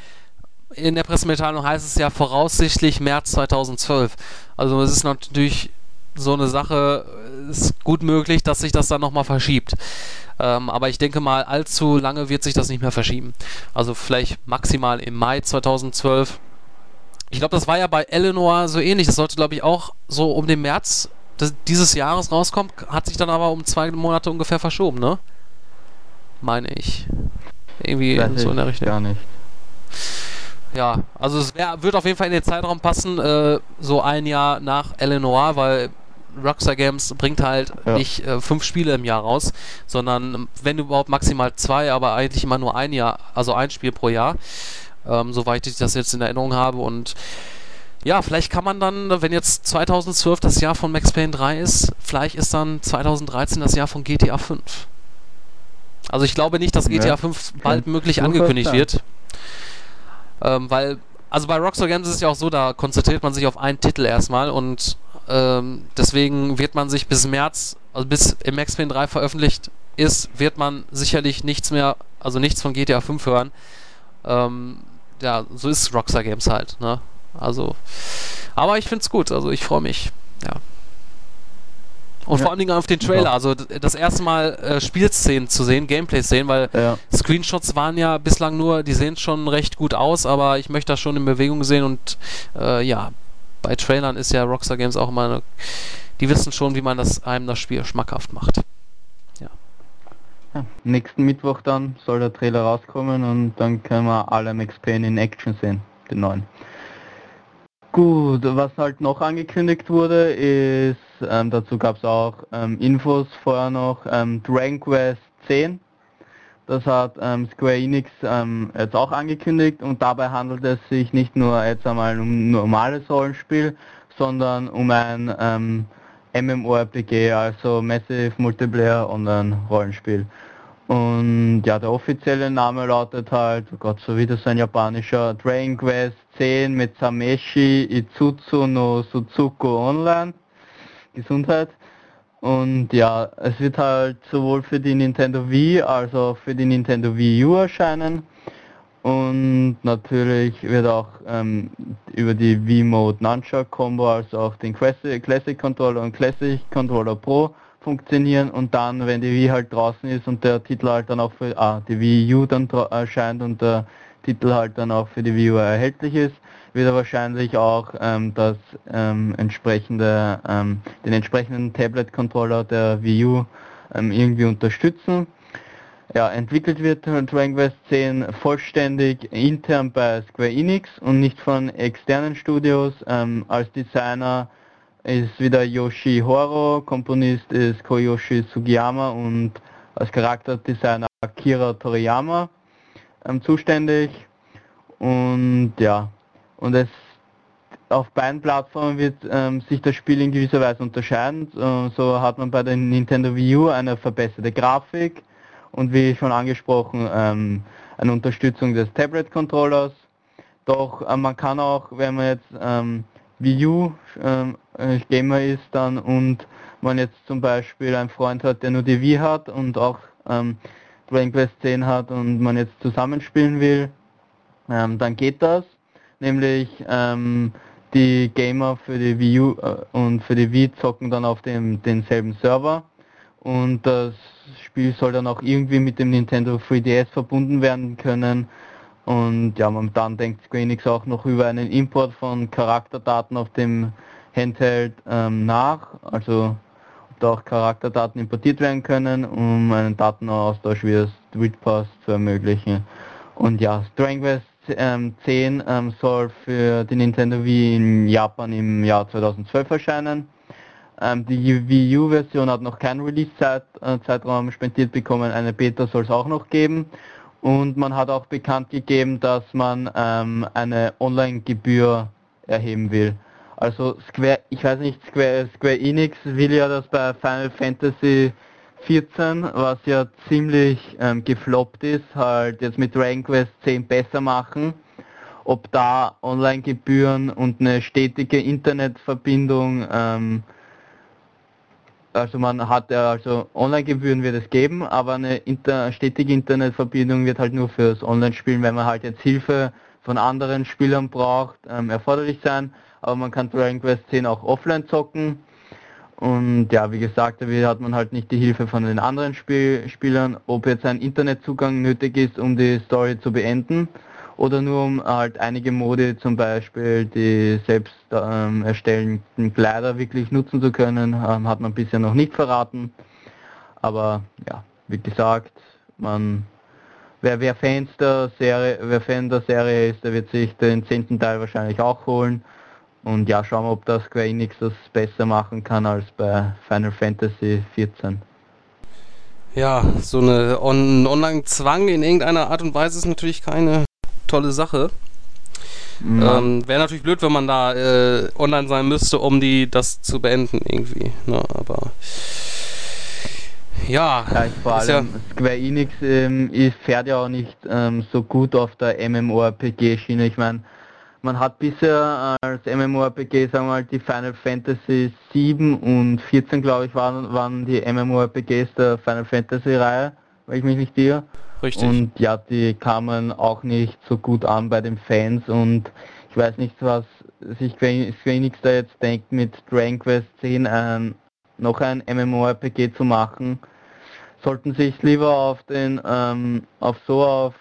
in der Pressemitteilung heißt es ja voraussichtlich März 2012. Also es ist natürlich so eine Sache, ist gut möglich, dass sich das dann nochmal verschiebt. Ähm, aber ich denke mal, allzu lange wird sich das nicht mehr verschieben. Also vielleicht maximal im Mai 2012. Ich glaube, das war ja bei Eleanor so ähnlich. Das sollte, glaube ich, auch so um den März dieses Jahres rauskommen. Hat sich dann aber um zwei Monate ungefähr verschoben, ne? Meine ich. Irgendwie so in der ich Richtung. Gar nicht. Ja, also es wär, wird auf jeden Fall in den Zeitraum passen, äh, so ein Jahr nach Eleanor, weil Rockstar Games bringt halt Ja. nicht äh, fünf Spiele im Jahr raus, sondern ähm, wenn überhaupt maximal zwei, aber eigentlich immer nur ein Jahr, also ein Spiel pro Jahr, ähm, soweit ich das jetzt in Erinnerung habe und ja, vielleicht kann man dann, wenn jetzt 2012 das Jahr von Max Payne 3 ist, vielleicht ist dann 2013 das Jahr von GTA 5. Also ich glaube nicht, dass Ja, GTA 5 bald möglich angekündigt wird. Ähm, weil, also bei Rockstar Games ist es ja auch so, da konzentriert man sich auf einen Titel erstmal und ähm, deswegen wird man sich bis März, also bis im Max Payne 3 veröffentlicht ist, wird man sicherlich nichts mehr, also nichts von GTA 5 hören. Ähm, ja, so ist Rockstar Games halt, ne? Also, aber ich find's gut, also ich freue mich, ja. Und Ja. vor allen Dingen auf den Trailer, also das erste Mal äh, Spielszenen zu sehen, Gameplay-Szenen, weil Ja. Screenshots waren ja bislang nur, die sehen schon recht gut aus, aber ich möchte das schon in Bewegung sehen und äh, ja, bei Trailern ist ja Rockstar Games auch immer eine, die wissen schon, wie man das einem das Spiel schmackhaft macht. Ja. Nächsten Mittwoch dann soll der Trailer rauskommen und dann können wir alle Max Payne in Action sehen, den neuen. Gut, was halt noch angekündigt wurde, ist, ähm, dazu gab es auch ähm, Infos vorher noch, ähm, Dragon Quest 10. Das hat ähm, Square Enix ähm, jetzt auch angekündigt und dabei handelt es sich nicht nur jetzt einmal um ein normales Rollenspiel, sondern um ein ähm, MMORPG, also Massive Multiplayer Online Rollenspiel. Und ja, der offizielle Name lautet halt, oh Gott, so wie das ein japanischer Dragon Quest 10 mit Sameshi Itsutsu no Suzuko Online. Gesundheit. Und ja, es wird halt sowohl für die Nintendo Wii als auch für die Nintendo Wii U erscheinen. Und natürlich wird auch ähm, über die Wii Mode Nunchuck Combo, also auch den Classic, Controller und Classic Controller Pro funktionieren und dann, wenn die Wii halt draußen ist und der Titel halt dann auch für ah, die Wii U dann erscheint und der Titel halt dann auch für die Wii U erhältlich ist, wird er wahrscheinlich auch ähm, das ähm, entsprechende, ähm, den entsprechenden Tablet-Controller der Wii U ähm, irgendwie unterstützen. Ja, entwickelt wird Dragon Quest 10 vollständig intern bei Square Enix und nicht von externen Studios. Ähm, als Designer ist wieder Yoshi Horo, Komponist ist Koyoshi Sugiyama und als Charakterdesigner Akira Toriyama ähm, zuständig. Und ja, und es auf beiden Plattformen wird ähm, sich das Spiel in gewisser Weise unterscheiden. Äh, so hat man bei der Nintendo Wii U eine verbesserte Grafik und wie schon angesprochen ähm, eine Unterstützung des Tablet-Controllers. Doch äh, man kann auch, wenn man jetzt ähm, Wii U ähm, äh, Gamer ist dann und man jetzt zum Beispiel einen Freund hat, der nur die Wii hat und auch ähm, Dragon Quest 10 hat und man jetzt zusammenspielen will, ähm, dann geht das. Nämlich ähm, die Gamer für die Wii U äh, und für die Wii zocken dann auf dem denselben Server und das Spiel soll dann auch irgendwie mit dem Nintendo 3DS verbunden werden können. Und ja, momentan denkt Square Enix auch noch über einen Import von Charakterdaten auf dem Handheld ähm, nach, also ob da auch Charakterdaten importiert werden können, um einen Datenaustausch via Street Pass zu ermöglichen. Und ja, Quest ähm, 10 ähm, soll für die Nintendo Wii in Japan im Jahr 2012 erscheinen. Ähm, die Wii U-Version hat noch keinen Release-Zeitraum äh, spendiert bekommen, eine Beta soll es auch noch geben. Und man hat auch bekannt gegeben, dass man ähm, eine Online-Gebühr erheben will. Also Square, ich weiß nicht, Square, Square Enix will ja das bei Final Fantasy 14, was ja ziemlich ähm, gefloppt ist, halt jetzt mit Dragon Quest 10 besser machen. Ob da Online-Gebühren und eine stetige Internetverbindung ähm, also man hat ja, also Online-Gebühren wird es geben, aber eine inter stetige Internetverbindung wird halt nur fürs Online-Spielen, wenn man halt jetzt Hilfe von anderen Spielern braucht, ähm, erforderlich sein. Aber man kann Dragon Quest 10 auch offline zocken. Und ja, wie gesagt, da hat man halt nicht die Hilfe von den anderen Spiel Spielern, ob jetzt ein Internetzugang nötig ist, um die Story zu beenden oder nur um halt einige Modi, zum Beispiel die selbst ähm, erstellten Kleider wirklich nutzen zu können, ähm, hat man bisher noch nicht verraten. Aber ja, wie gesagt, man wer, wer Fans der Serie, wer Fan der Serie ist, der wird sich den zehnten Teil wahrscheinlich auch holen. Und ja, schauen wir, ob das Square Enix das besser machen kann als bei Final Fantasy 14. Ja, so eine On Online-Zwang in irgendeiner Art und Weise ist natürlich keine tolle Sache. Ähm, Wäre natürlich blöd, wenn man da äh, online sein müsste, um die das zu beenden irgendwie. Ne? Aber ja, ja vor allem ja Square Enix ähm, fährt ja auch nicht ähm, so gut auf der MMORPG-Schiene. Ich meine, man hat bisher als MMORPG, sagen wir mal, die Final Fantasy 7 und 14, glaube ich, waren, waren die MMORPGs der Final Fantasy-Reihe, wenn ich mich nicht irre. Richtig. Und ja, die kamen auch nicht so gut an bei den Fans und ich weiß nicht, was sich Phoenix da jetzt denkt, mit Dragon Quest 10 ein, noch ein MMORPG zu machen. Sollten sich lieber auf den, ähm, auf so auf,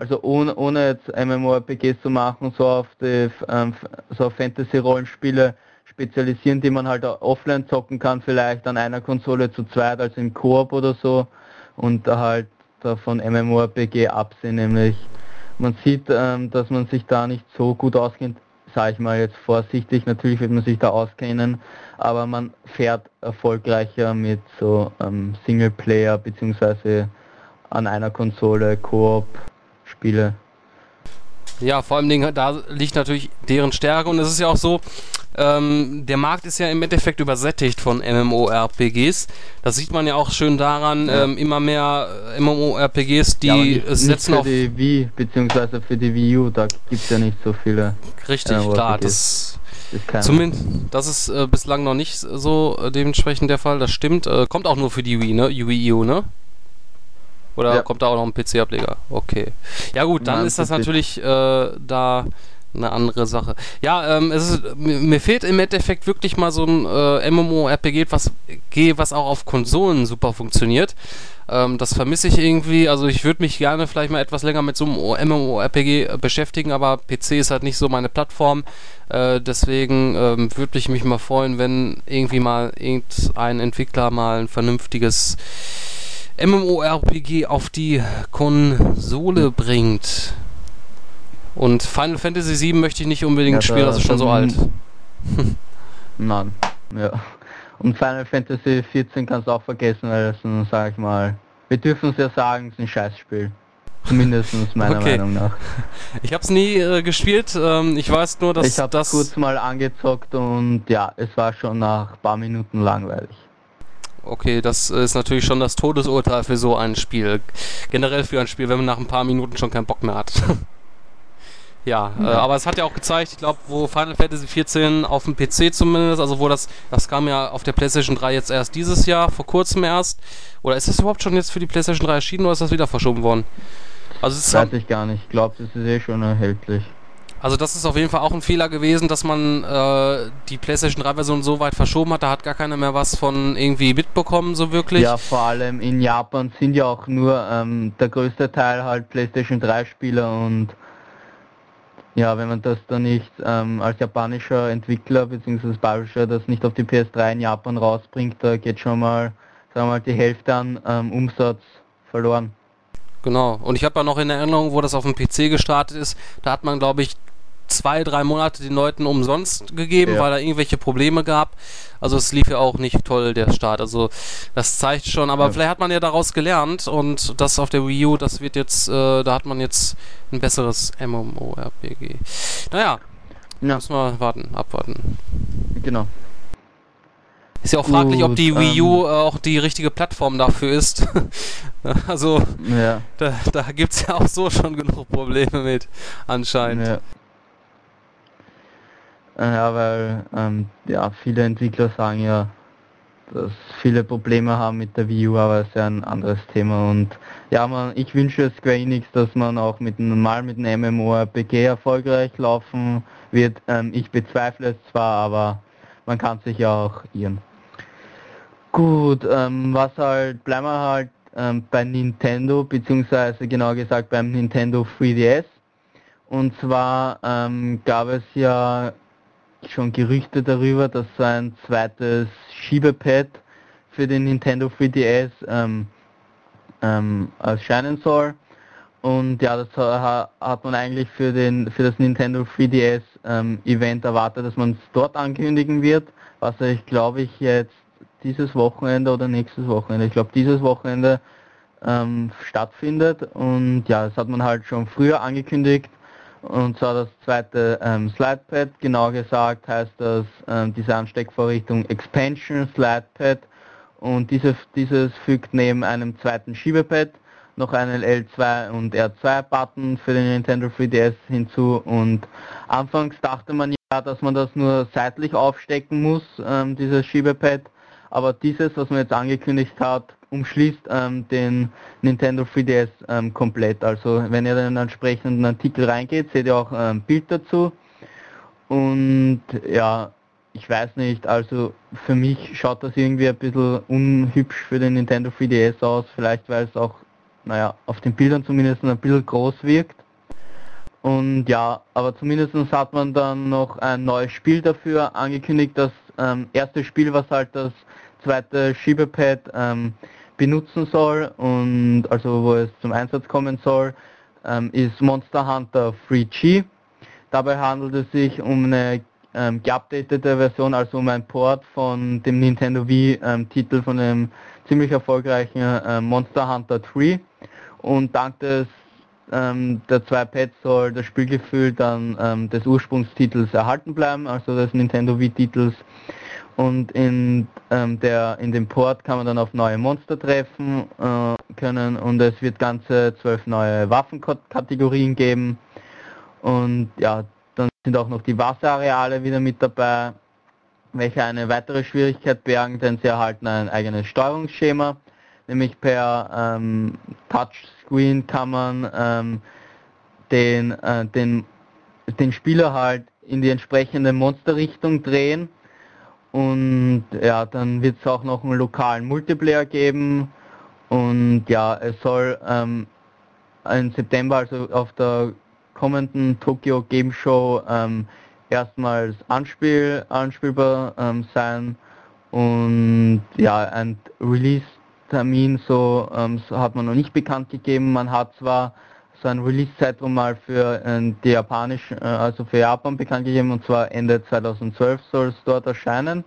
also ohne, ohne jetzt MMORPGs zu machen, so auf die, ähm, so Fantasy-Rollenspiele spezialisieren, die man halt offline zocken kann, vielleicht an einer Konsole zu zweit, also im Koop oder so und halt von MMORPG absehen, nämlich man sieht, ähm, dass man sich da nicht so gut auskennt, sage ich mal jetzt vorsichtig, natürlich wird man sich da auskennen, aber man fährt erfolgreicher mit so ähm, Singleplayer beziehungsweise an einer Konsole Koop Spiele. Ja, vor allem da liegt natürlich deren Stärke und es ist ja auch so, ähm, der Markt ist ja im Endeffekt übersättigt von MMORPGs. Das sieht man ja auch schön daran, ja. ähm, immer mehr äh, MMORPGs, die ja, nicht, setzen nicht für die Wii, beziehungsweise für die Wii U, da gibt es ja nicht so viele. Richtig, klar, das Zumindest, das ist äh, bislang noch nicht so äh, dementsprechend der Fall, das stimmt. Äh, kommt auch nur für die Wii, ne? Wii U, ne? Oder ja. kommt da auch noch ein PC-Ableger? Okay. Ja gut, dann Nein, ist das natürlich äh, da eine andere Sache. Ja, ähm, es ist, mir fehlt im Endeffekt wirklich mal so ein äh, MMORPG, was, was auch auf Konsolen super funktioniert. Ähm, das vermisse ich irgendwie. Also ich würde mich gerne vielleicht mal etwas länger mit so einem MMORPG äh, beschäftigen, aber PC ist halt nicht so meine Plattform. Äh, deswegen ähm, würde ich mich mal freuen, wenn irgendwie mal irgendein Entwickler mal ein vernünftiges MMORPG auf die Konsole bringt. Und Final Fantasy VII möchte ich nicht unbedingt ja, spielen, das ist schon so alt. Nein, ja. Und Final Fantasy 14 kannst du auch vergessen, weil das, sag ich mal, wir dürfen es ja sagen, es ist ein Scheißspiel. Zumindest meiner okay. Meinung nach. Ich habe es nie äh, gespielt. Ähm, ich weiß nur, dass ich das kurz mal angezockt und ja, es war schon nach ein paar Minuten langweilig. Okay, das ist natürlich schon das Todesurteil für so ein Spiel. Generell für ein Spiel, wenn man nach ein paar Minuten schon keinen Bock mehr hat. Ja, äh, aber es hat ja auch gezeigt, ich glaube, wo Final Fantasy XIV auf dem PC zumindest, also wo das, das kam ja auf der PlayStation 3 jetzt erst dieses Jahr, vor kurzem erst. Oder ist das überhaupt schon jetzt für die PlayStation 3 erschienen oder ist das wieder verschoben worden? Also es Weiß ich gar nicht, ich glaube, es ist eh schon erhältlich. Also das ist auf jeden Fall auch ein Fehler gewesen, dass man äh, die PlayStation 3 Version so weit verschoben hat, da hat gar keiner mehr was von irgendwie mitbekommen, so wirklich. Ja, vor allem in Japan sind ja auch nur ähm, der größte Teil halt PlayStation 3 Spieler und ja, wenn man das dann nicht ähm, als japanischer Entwickler bzw. Publisher das nicht auf die PS3 in Japan rausbringt, da geht schon mal, sagen wir mal, die Hälfte an ähm, Umsatz verloren. Genau. Und ich habe ja noch in Erinnerung, wo das auf dem PC gestartet ist, da hat man, glaube ich, zwei, drei Monate den Leuten umsonst gegeben, Ja. weil da irgendwelche Probleme gab. Also es lief ja auch nicht toll, der Start. Also das zeigt schon, aber Ja. vielleicht hat man ja daraus gelernt und das auf der Wii U, das wird jetzt, äh, da hat man jetzt ein besseres MMORPG. Naja, Ja, müssen wir warten, abwarten. genau. Ist ja auch fraglich, ob die Wii ähm, U äh, auch die richtige Plattform dafür ist. also Ja, da, da gibt es ja auch so schon genug Probleme mit, anscheinend. ja. Äh, Ja, weil ähm, ja, viele Entwickler sagen ja, dass viele Probleme haben mit der Wii U, aber es ist ja ein anderes Thema und ja, man, ich wünsche Square Enix, dass man auch mit einem- mal mit einem MMORPG erfolgreich laufen wird. Ähm, ich bezweifle es zwar, aber man kann sich ja auch irren. Gut, ähm, was halt, bleiben wir halt ähm, bei Nintendo, beziehungsweise genau gesagt beim Nintendo 3DS. Und zwar ähm, gab es ja schon Gerüchte darüber, dass ein zweites Schiebepad für den Nintendo 3DS ähm, ähm, erscheinen soll. Und ja, das ha- hat man eigentlich für den für das Nintendo 3DS ähm, Event erwartet, dass man es dort ankündigen wird, was ich glaube ich jetzt dieses Wochenende oder nächstes Wochenende, ich glaube dieses Wochenende ähm, stattfindet. Und ja, das hat man halt schon früher angekündigt. Und zwar das zweite ähm, Slidepad, genau gesagt heißt das ähm, diese Ansteckvorrichtung Expansion Slidepad. Und dieses, dieses fügt neben einem zweiten Schiebepad noch einen L2 und R2 Button für den Nintendo 3DS hinzu. Und anfangs dachte man ja, dass man das nur seitlich aufstecken muss, ähm, dieses Schiebepad, aber dieses, was man jetzt angekündigt hat, umschließt ähm, den Nintendo 3DS ähm, komplett. Also wenn ihr in den entsprechenden Artikel reingeht, seht ihr auch ein ähm, Bild dazu. Und ja, ich weiß nicht, also für mich schaut das irgendwie ein bisschen unhübsch für den Nintendo 3DS aus, vielleicht weil es auch, naja, auf den Bildern zumindest ein bisschen groß wirkt. Und ja, aber zumindest hat man dann noch ein neues Spiel dafür angekündigt. Das ähm, erste Spiel, was halt das zweite Schiebepad ähm, benutzen soll und also wo es zum Einsatz kommen soll, ähm, ist Monster Hunter 3G. Dabei handelt es sich um eine ähm, geupdatete Version, also um ein Port von dem Nintendo Wii-Titel von dem ziemlich erfolgreichen äh, Monster Hunter 3. Und dank des ähm, der zwei Pads soll das Spielgefühl dann ähm, des Ursprungstitels erhalten bleiben, also des Nintendo Wii-Titels. Und in, ähm, der, in dem Port kann man dann auf neue Monster treffen äh, können und es wird ganze zwölf neue Waffenkategorien geben. Und ja, dann sind auch noch die Wasserareale wieder mit dabei, welche eine weitere Schwierigkeit bergen, denn sie erhalten ein eigenes Steuerungsschema, nämlich per ähm, Touchscreen kann man ähm, den, äh, den, den Spieler halt in die entsprechende Monsterrichtung drehen. Und ja, dann wird es auch noch einen lokalen Multiplayer geben. Und ja, es soll ähm, im September, also auf der kommenden Tokyo Game Show ähm, erstmals Anspiel, anspielbar ähm, sein. Und ja, ein Release-Termin so, ähm, so hat man noch nicht bekannt gegeben. Man hat zwar so ein Release-Zeitraum mal für äh, die japanisch, äh, also für Japan bekannt gegeben und zwar Ende 2012 soll es dort erscheinen.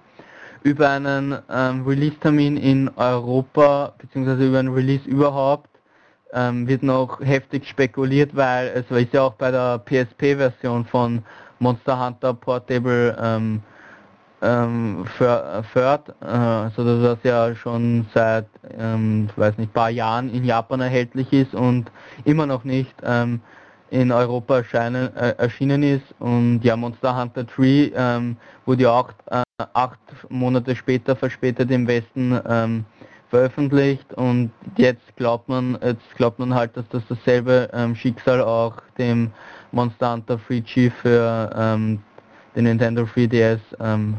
Über einen ähm, Release-Termin in Europa beziehungsweise über einen Release überhaupt ähm, wird noch heftig spekuliert, weil es ist ja auch bei der PSP-Version von Monster Hunter Portable ähm, ähm, Third, äh, also das was ja schon seit, ähm, weiß nicht, paar Jahren in Japan erhältlich ist und immer noch nicht ähm, in Europa erscheinen, äh, erschienen ist. Und ja, Monster Hunter 3 ähm, wurde ja auch äh, acht Monate später verspätet im Westen ähm, veröffentlicht. Und jetzt glaubt man, jetzt glaubt man halt, dass das dasselbe ähm, Schicksal auch dem Monster Hunter 3G für ähm, den Nintendo 3DS ähm,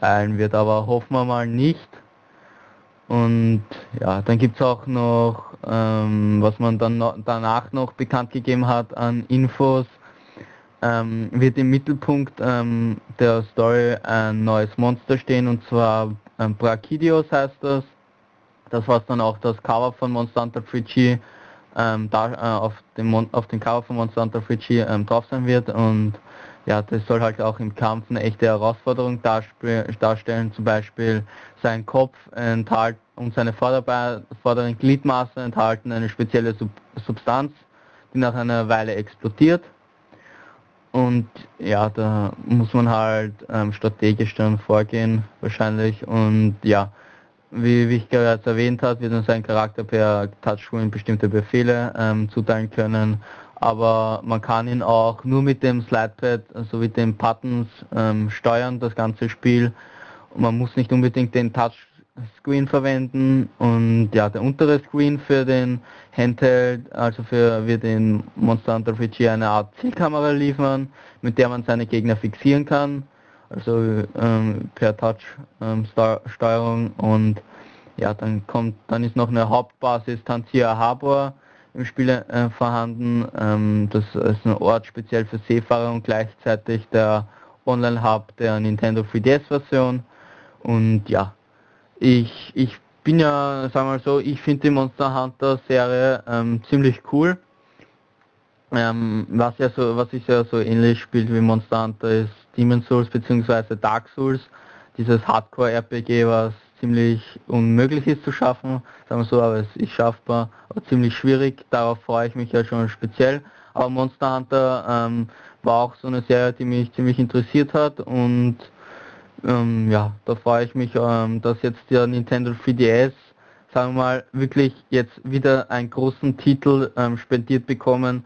eilen wird, aber hoffen wir mal nicht. Und ja, dann gibt es auch noch, ähm, was man dann no danach noch bekannt gegeben hat an Infos, ähm, wird im Mittelpunkt ähm, der Story ein neues Monster stehen und zwar ähm, Brachidios heißt das. Das was dann auch das Cover von Monster Hunter 3G ähm, da, äh, auf, dem Mon auf dem Cover von Monster Hunter 3G ähm, drauf sein wird und ja, das soll halt auch im Kampf eine echte Herausforderung darstellen. Zum Beispiel sein Kopf enthalt und seine vorderen Gliedmaßen enthalten eine spezielle Sub Substanz, die nach einer Weile explodiert. Und ja, da muss man halt ähm, strategisch dann vorgehen wahrscheinlich. Und ja, wie, wie ich gerade erwähnt habe, wird uns sein Charakter per Touchscreen bestimmte Befehle ähm, zuteilen können. Aber man kann ihn auch nur mit dem Slidepad sowie den Buttons ähm, steuern, das ganze Spiel. Und man muss nicht unbedingt den Touchscreen verwenden. Und ja, der untere Screen für den Handheld, also für wird den Monster Hunter 4G eine Art Zielkamera liefern, mit der man seine Gegner fixieren kann also ähm, per Touch-Steuerung ähm, und ja, dann kommt, dann ist noch eine Hauptbasis Tantia Harbor im Spiel äh, vorhanden. Ähm, das ist ein Ort speziell für Seefahrer und gleichzeitig der Online-Hub der Nintendo 3DS-Version. Und ja, ich, ich bin ja, sagen wir mal so, ich finde die Monster Hunter Serie ähm, ziemlich cool. Ähm, was ja so, was ich ja so ähnlich spielt wie Monster Hunter ist Demon Souls bzw. Dark Souls, dieses Hardcore-RPG, was ziemlich unmöglich ist zu schaffen, sagen wir so, aber es ist schaffbar, aber ziemlich schwierig, darauf freue ich mich ja schon speziell. Aber Monster Hunter ähm, war auch so eine Serie, die mich ziemlich interessiert hat und ähm, ja, da freue ich mich, ähm, dass jetzt der Nintendo 3DS, sagen wir mal, wirklich jetzt wieder einen großen Titel ähm, spendiert bekommen,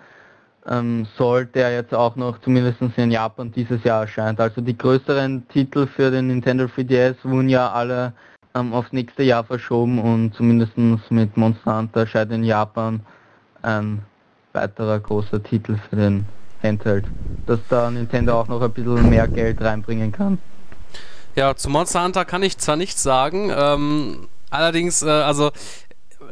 ähm, soll, der jetzt auch noch zumindest in Japan dieses Jahr erscheint. Also die größeren Titel für den Nintendo 3DS wurden ja alle ähm, aufs nächste Jahr verschoben und zumindest mit Monster Hunter erscheint in Japan ein weiterer großer Titel für den Handheld, dass da Nintendo auch noch ein bisschen mehr Geld reinbringen kann. Ja, zu Monster Hunter kann ich zwar nichts sagen, ähm, allerdings, äh, also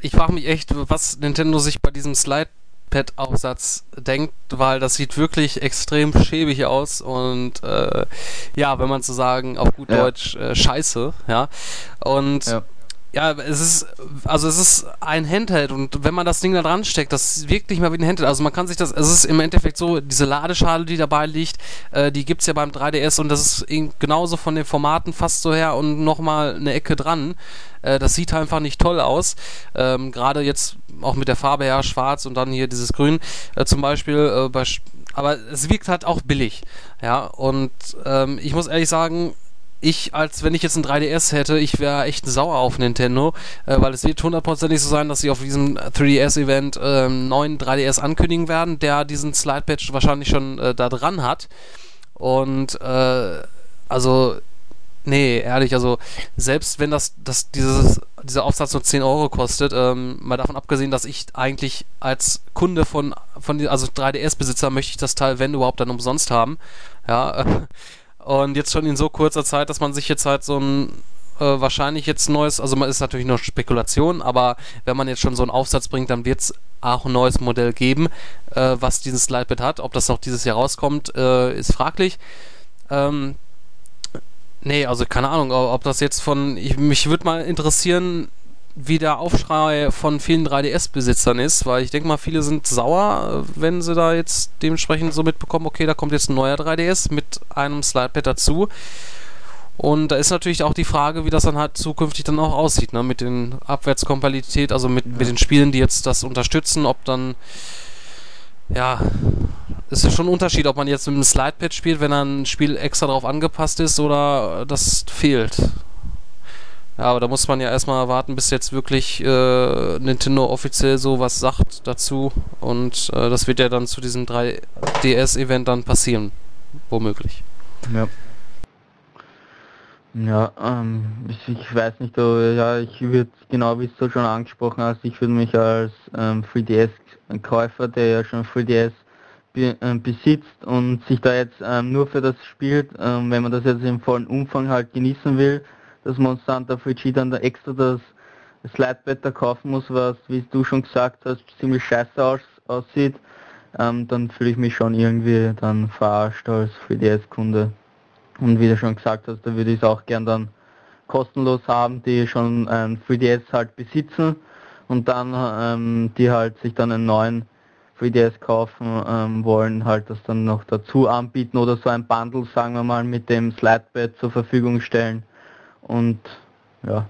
ich frage mich echt, was Nintendo sich bei diesem Slide Pad-Aufsatz denkt, weil das sieht wirklich extrem schäbig aus und äh, ja, wenn man zu sagen auf gut ja. Deutsch äh, scheiße, ja. Und ja. Ja. es ist, also es ist ein Handheld und wenn man das Ding da dran steckt, das wirkt nicht mehr wie ein Handheld. Also man kann sich das, es ist im Endeffekt so, diese Ladeschale, die dabei liegt, äh, die es ja beim 3DS und das ist genauso von den Formaten fast so her und nochmal eine Ecke dran. Äh, das sieht einfach nicht toll aus. Ähm, Gerade jetzt auch mit der Farbe her, schwarz und dann hier dieses Grün äh, zum Beispiel. Äh, bei, aber es wirkt halt auch billig. Ja, und ähm, ich muss ehrlich sagen, ich, als wenn ich jetzt ein 3DS hätte, ich wäre echt sauer auf Nintendo, äh, weil es wird hundertprozentig so sein, dass sie auf diesem 3DS-Event äh, neuen 3DS ankündigen werden, der diesen Slide-Patch wahrscheinlich schon äh, da dran hat. Und äh, also Nee, ehrlich, also selbst wenn das, das dieses, dieser Aufsatz nur 10 Euro kostet, ähm, mal davon abgesehen, dass ich eigentlich als Kunde von, von also 3DS-Besitzer möchte ich das Teil, wenn überhaupt, dann umsonst haben. Ja, und jetzt schon in so kurzer Zeit, dass man sich jetzt halt so ein äh, wahrscheinlich jetzt neues, also man ist natürlich noch Spekulation, aber wenn man jetzt schon so einen Aufsatz bringt, dann wird es auch ein neues Modell geben, äh, was dieses Slidepad hat. Ob das noch dieses Jahr rauskommt, äh, ist fraglich. Ähm, Nee, also keine Ahnung, ob das jetzt von. Ich, mich würde mal interessieren, wie der Aufschrei von vielen 3DS-Besitzern ist, weil ich denke mal, viele sind sauer, wenn sie da jetzt dementsprechend so mitbekommen, okay, da kommt jetzt ein neuer 3DS mit einem Slidepad dazu. Und da ist natürlich auch die Frage, wie das dann halt zukünftig dann auch aussieht, ne? Mit den Abwärtskompatibilität, also mit, ja. mit den Spielen, die jetzt das unterstützen, ob dann ja, es ist schon ein Unterschied, ob man jetzt mit einem Slidepad spielt, wenn ein Spiel extra darauf angepasst ist oder das fehlt. Ja, aber da muss man ja erstmal warten, bis jetzt wirklich äh, Nintendo offiziell sowas sagt dazu. Und äh, das wird ja dann zu diesem 3DS-Event dann passieren. Womöglich. Ja. Ja, ähm, ich, weiß nicht, aber ja, ich würde genau wie du schon angesprochen hast, ich würde mich als ähm, 3DS-Käufer, der ja schon 3DS be, äh, besitzt und sich da jetzt ähm, nur für das spielt, ähm, wenn man das jetzt im vollen Umfang halt genießen will, dass Hunter 3G dann da extra das Slidepad da kaufen muss, was, wie du schon gesagt hast, ziemlich scheiße aus, aussieht, ähm, dann fühle ich mich schon irgendwie dann verarscht als 3DS-Kunde. Und wie du schon gesagt hast, da würde ich es auch gern dann kostenlos haben, die schon ein 3DS halt besitzen und dann ähm, die halt sich dann einen neuen 3DS kaufen ähm, wollen, halt das dann noch dazu anbieten oder so ein Bundle, sagen wir mal, mit dem Slidepad zur Verfügung stellen. Und ja.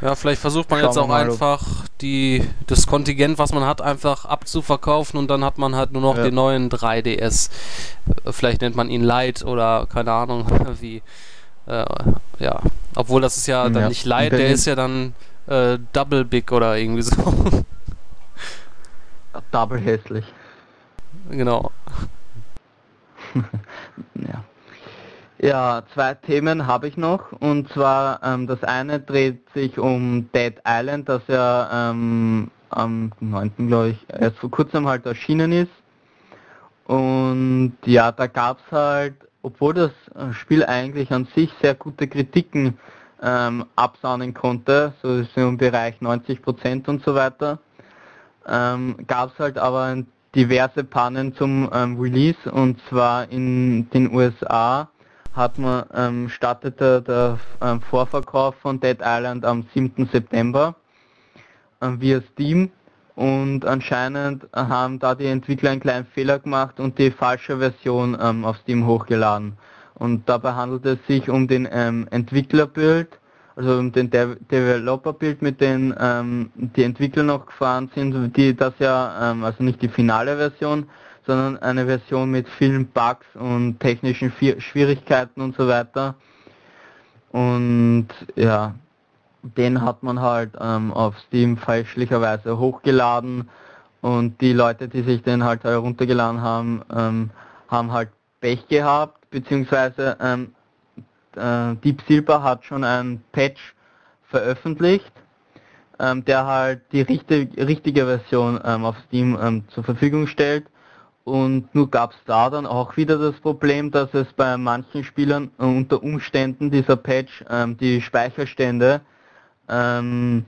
Ja, vielleicht versucht man Schauen jetzt auch einfach die, das Kontingent, was man hat, einfach abzuverkaufen und dann hat man halt nur noch ja. den neuen 3DS. Vielleicht nennt man ihn Light oder keine Ahnung wie. Äh, ja, obwohl das ist ja dann ja. nicht Light, der ist ja dann äh, Double Big oder irgendwie so. Double hässlich. Genau. ja. Ja, zwei Themen habe ich noch und zwar ähm, das eine dreht sich um Dead Island, das ja ähm, am 9. glaube ich erst vor kurzem halt erschienen ist. Und ja, da gab es halt, obwohl das äh, Spiel eigentlich an sich sehr gute Kritiken ähm, absahnen konnte, so ist im Bereich 90% und so weiter, ähm, gab es halt aber diverse Pannen zum ähm, Release und zwar in den USA hat man, ähm, startete der ähm, Vorverkauf von Dead Island am 7. September ähm, via Steam und anscheinend haben da die Entwickler einen kleinen Fehler gemacht und die falsche Version ähm, auf Steam hochgeladen. Und dabei handelt es sich um den ähm, Entwicklerbild, also um den De Developer-Bild, mit dem ähm, die Entwickler noch gefahren sind, die das ja, ähm, also nicht die finale Version, sondern eine Version mit vielen Bugs und technischen Schwierigkeiten und so weiter. Und ja, den hat man halt ähm, auf Steam fälschlicherweise hochgeladen und die Leute, die sich den halt heruntergeladen haben, ähm, haben halt Pech gehabt, beziehungsweise ähm, äh, Deep Silver hat schon ein Patch veröffentlicht, ähm, der halt die richtig, richtige Version ähm, auf Steam ähm, zur Verfügung stellt und nur gab es da dann auch wieder das Problem, dass es bei manchen Spielern unter Umständen dieser Patch ähm, die Speicherstände ähm,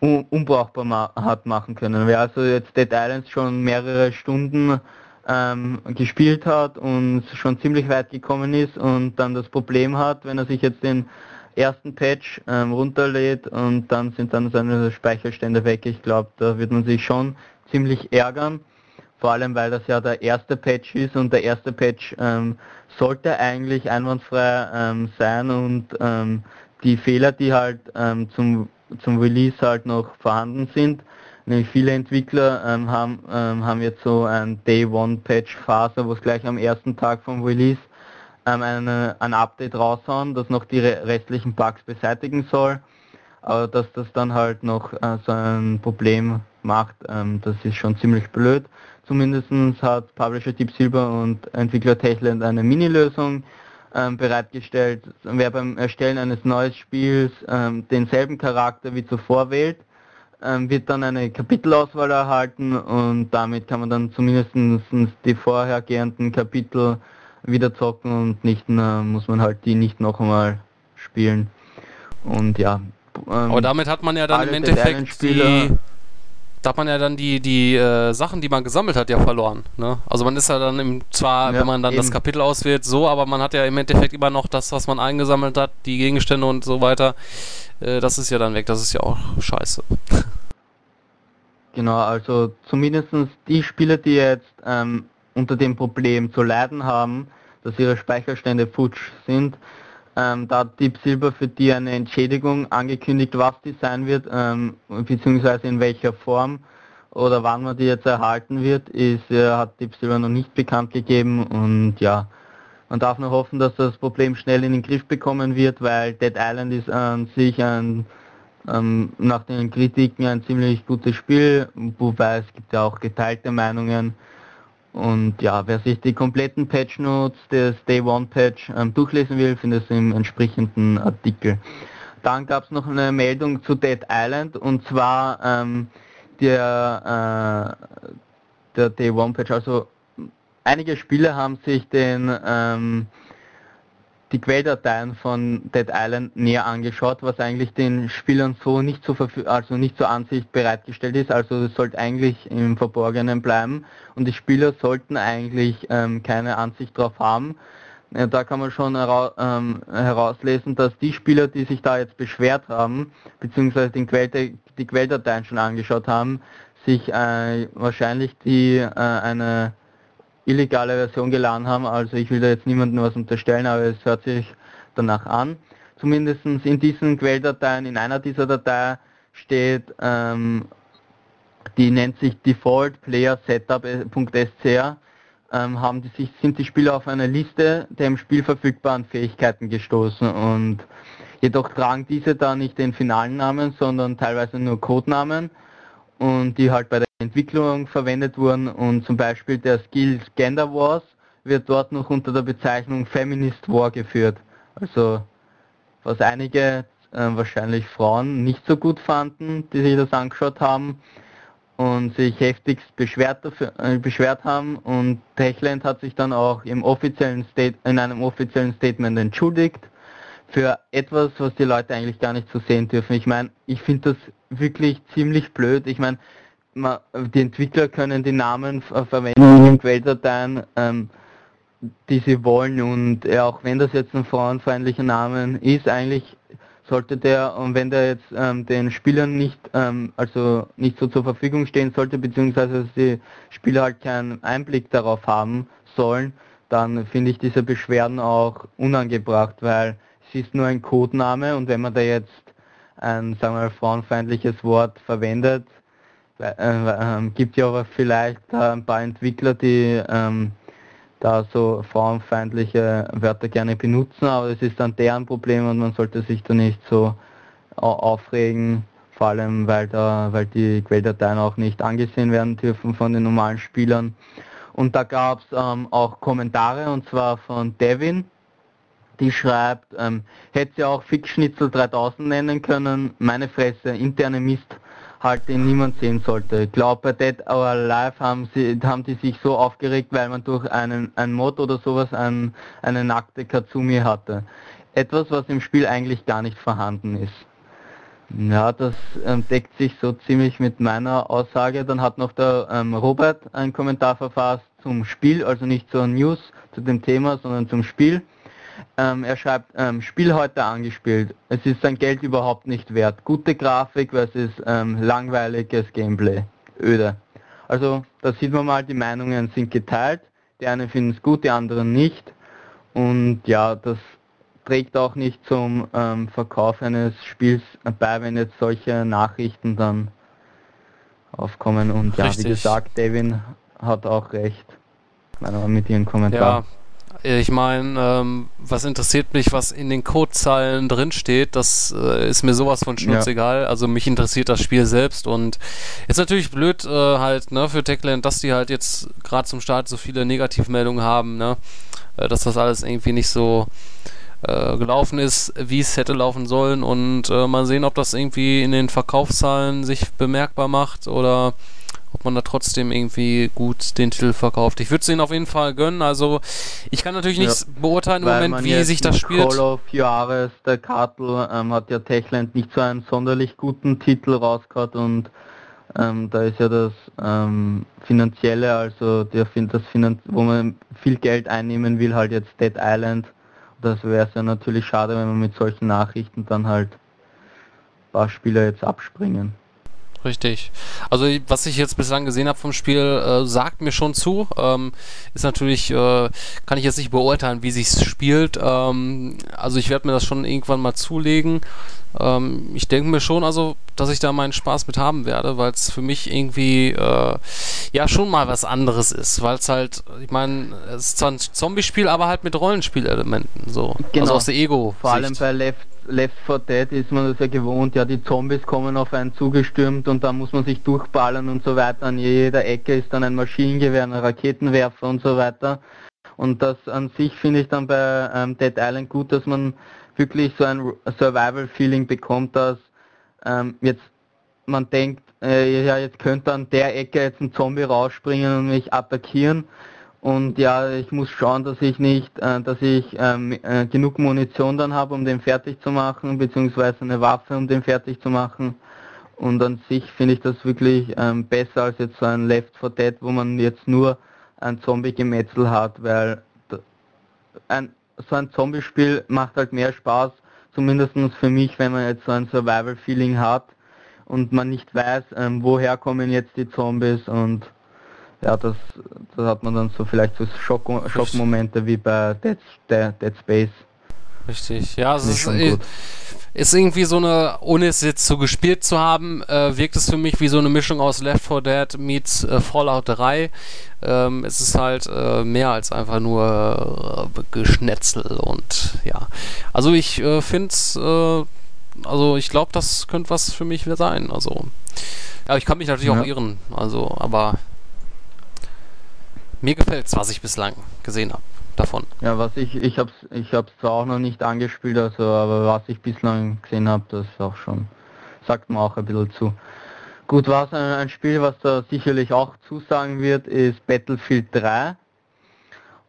unbrauchbar ma hat machen können. Wer also jetzt Dead Islands schon mehrere Stunden ähm, gespielt hat und schon ziemlich weit gekommen ist und dann das Problem hat, wenn er sich jetzt den ersten Patch ähm, runterlädt und dann sind dann seine Speicherstände weg. Ich glaube, da wird man sich schon ziemlich ärgern vor allem weil das ja der erste Patch ist und der erste Patch ähm, sollte eigentlich einwandfrei ähm, sein und ähm, die Fehler, die halt ähm, zum, zum Release halt noch vorhanden sind, nämlich viele Entwickler ähm, haben, ähm, haben jetzt so ein Day One Patch Phase, wo es gleich am ersten Tag vom Release eine, ein Update raushauen, das noch die restlichen Bugs beseitigen soll. Aber dass das dann halt noch äh, so ein Problem macht, das ist schon ziemlich blöd. Zumindest hat Publisher Deep Silver und Entwickler Techland eine Mini-Lösung ähm, bereitgestellt. Wer beim Erstellen eines neuen Spiels ähm, denselben Charakter wie zuvor wählt, ähm, wird dann eine Kapitelauswahl erhalten und damit kann man dann zumindest die vorhergehenden Kapitel wieder zocken und nicht äh, muss man halt die nicht noch einmal spielen. Und ja. Aber damit hat man ja dann im Endeffekt die da hat man ja dann die, die äh, Sachen, die man gesammelt hat, ja verloren. Ne? Also man ist ja dann im, zwar, ja, wenn man dann eben. das Kapitel auswählt, so, aber man hat ja im Endeffekt immer noch das, was man eingesammelt hat, die Gegenstände und so weiter. Äh, das ist ja dann weg, das ist ja auch scheiße. Genau, also zumindest die Spieler, die jetzt ähm, unter dem Problem zu leiden haben, dass ihre Speicherstände futsch sind, ähm, da Deep Silver für die eine Entschädigung angekündigt, was die sein wird, ähm, beziehungsweise in welcher Form oder wann man die jetzt erhalten wird, ist, äh, hat Deep Silver noch nicht bekannt gegeben und ja, man darf nur hoffen, dass das Problem schnell in den Griff bekommen wird, weil Dead Island ist an sich ein ähm, nach den Kritiken ein ziemlich gutes Spiel, wobei es gibt ja auch geteilte Meinungen. Und ja, wer sich die kompletten Patch Notes des Day One Patch ähm, durchlesen will, findet es im entsprechenden Artikel. Dann gab es noch eine Meldung zu Dead Island und zwar ähm, der, äh, der Day One Patch. Also einige Spieler haben sich den ähm, die Quelldateien von Dead Island näher angeschaut, was eigentlich den Spielern so nicht zur also nicht zur Ansicht bereitgestellt ist. Also es sollte eigentlich im Verborgenen bleiben und die Spieler sollten eigentlich ähm, keine Ansicht drauf haben. Ja, da kann man schon hera ähm, herauslesen, dass die Spieler, die sich da jetzt beschwert haben, beziehungsweise den Quell die Quelldateien schon angeschaut haben, sich äh, wahrscheinlich die äh, eine illegale Version geladen haben. Also ich will da jetzt niemandem was unterstellen, aber es hört sich danach an. Zumindest in diesen Quelldateien, in einer dieser Dateien steht, ähm, die nennt sich Default Player Setup.scr, ähm, haben die sind die Spieler auf eine Liste der im Spiel verfügbaren Fähigkeiten gestoßen und jedoch tragen diese da nicht den finalen Namen, sondern teilweise nur Codenamen und die halt bei der Entwicklung verwendet wurden und zum Beispiel der Skill Gender Wars wird dort noch unter der Bezeichnung Feminist War geführt. Also was einige äh, wahrscheinlich Frauen nicht so gut fanden, die sich das angeschaut haben und sich heftigst beschwert, dafür, äh, beschwert haben und Techland hat sich dann auch im offiziellen State, in einem offiziellen Statement entschuldigt für etwas, was die Leute eigentlich gar nicht so sehen dürfen. Ich meine, ich finde das wirklich ziemlich blöd. Ich meine, die Entwickler können die Namen verwenden in Quelldateien, ähm, die sie wollen und ja, auch wenn das jetzt ein frauenfeindlicher Name ist, eigentlich sollte der, und wenn der jetzt ähm, den Spielern nicht, ähm, also nicht so zur Verfügung stehen sollte, beziehungsweise dass die Spieler halt keinen Einblick darauf haben sollen, dann finde ich diese Beschwerden auch unangebracht, weil es ist nur ein Codename und wenn man da jetzt ein, sagen wir frauenfeindliches Wort verwendet, äh, äh, gibt ja aber vielleicht äh, ein paar Entwickler, die ähm, da so frauenfeindliche Wörter gerne benutzen, aber es ist dann deren Problem und man sollte sich da nicht so aufregen, vor allem weil da, weil die Quelldateien auch nicht angesehen werden dürfen von den normalen Spielern. Und da gab es ähm, auch Kommentare und zwar von Devin, die schreibt, ähm, hätte sie auch Fixschnitzel 3000 nennen können, meine Fresse, interne Mist halt den niemand sehen sollte. Ich glaube, bei Dead or Alive haben sie haben die sich so aufgeregt, weil man durch einen, einen Mod oder sowas ein, eine nackte Katsumi hatte. Etwas, was im Spiel eigentlich gar nicht vorhanden ist. Ja, das ähm, deckt sich so ziemlich mit meiner Aussage. Dann hat noch der ähm, Robert einen Kommentar verfasst zum Spiel, also nicht zur News, zu dem Thema, sondern zum Spiel. Ähm, er schreibt, ähm, Spiel heute angespielt. Es ist sein Geld überhaupt nicht wert. Gute Grafik versus ähm, langweiliges Gameplay. Öde. Also da sieht man mal, die Meinungen sind geteilt. Die einen finden es gut, die anderen nicht. Und ja, das trägt auch nicht zum ähm, Verkauf eines Spiels bei, wenn jetzt solche Nachrichten dann aufkommen. Und ja, Richtig. wie gesagt, Devin hat auch recht. Mit ihrem Kommentar. Ja, ich meine, ähm, was interessiert mich, was in den Codezeilen drin steht? Das äh, ist mir sowas von schnurzegal. Ja. Also mich interessiert das Spiel selbst und ist natürlich blöd äh, halt ne, für Techland, dass die halt jetzt gerade zum Start so viele Negativmeldungen haben, ne? Äh, dass das alles irgendwie nicht so äh, gelaufen ist, wie es hätte laufen sollen und äh, mal sehen, ob das irgendwie in den Verkaufszahlen sich bemerkbar macht oder ob man da trotzdem irgendwie gut den Titel verkauft. Ich würde es ihnen auf jeden Fall gönnen. Also ich kann natürlich nicht ja, beurteilen im Moment, wie sich das spielt. Call of Juarez, der Kartel, ähm, hat ja Techland nicht so einen sonderlich guten Titel rausgehauen und ähm, da ist ja das ähm, Finanzielle, also der, das Finan wo man viel Geld einnehmen will, halt jetzt Dead Island. Das wäre es ja natürlich schade, wenn man mit solchen Nachrichten dann halt ein paar Spieler jetzt abspringen richtig. Also was ich jetzt bislang gesehen habe vom Spiel, äh, sagt mir schon zu. Ähm, ist natürlich, äh, kann ich jetzt nicht beurteilen, wie sich's spielt. Ähm, also ich werde mir das schon irgendwann mal zulegen. Ähm, ich denke mir schon, also, dass ich da meinen Spaß mit haben werde, weil es für mich irgendwie äh, ja schon mal was anderes ist, weil es halt, ich meine, es ist zwar ein Zombie-Spiel, aber halt mit Rollenspielelementen so, genau. also aus der Ego. Vor allem bei Left Left 4 Dead ist man das ja gewohnt, ja die Zombies kommen auf einen zugestürmt und da muss man sich durchballern und so weiter. An jeder Ecke ist dann ein Maschinengewehr, ein Raketenwerfer und so weiter. Und das an sich finde ich dann bei ähm, Dead Island gut, dass man wirklich so ein Survival-Feeling bekommt, dass ähm, jetzt man denkt, äh, ja jetzt könnte an der Ecke jetzt ein Zombie rausspringen und mich attackieren und ja, ich muss schauen, dass ich nicht, äh, dass ich ähm, äh, genug Munition dann habe, um den fertig zu machen, beziehungsweise eine Waffe, um den fertig zu machen. Und an sich finde ich das wirklich ähm, besser als jetzt so ein Left 4 Dead, wo man jetzt nur ein Zombie-Gemetzel hat, weil ein, so ein Zombie-Spiel macht halt mehr Spaß, zumindest für mich, wenn man jetzt so ein Survival-Feeling hat und man nicht weiß, ähm, woher kommen jetzt die Zombies und ja, das, das hat man dann so vielleicht so Schock, Schockmomente wie bei Dead, Dead, Dead Space. Richtig, ja, es ist, ist, ist, irgendwie so eine, ohne es jetzt so gespielt zu haben, äh, wirkt es für mich wie so eine Mischung aus Left 4 Dead meets äh, Fallout 3. Ähm, es ist halt äh, mehr als einfach nur äh, Geschnetzel und ja. Also ich äh, finde es, äh, also ich glaube, das könnte was für mich sein. Also, ja, ich kann mich natürlich ja. auch irren, also, aber mir gefällt es, was ich bislang gesehen habe davon. Ja, was ich, ich hab's, ich hab's zwar auch noch nicht angespielt, also, aber was ich bislang gesehen habe, das auch schon, sagt man auch ein bisschen zu. Gut, was ein, ein Spiel, was da sicherlich auch zusagen wird, ist Battlefield 3.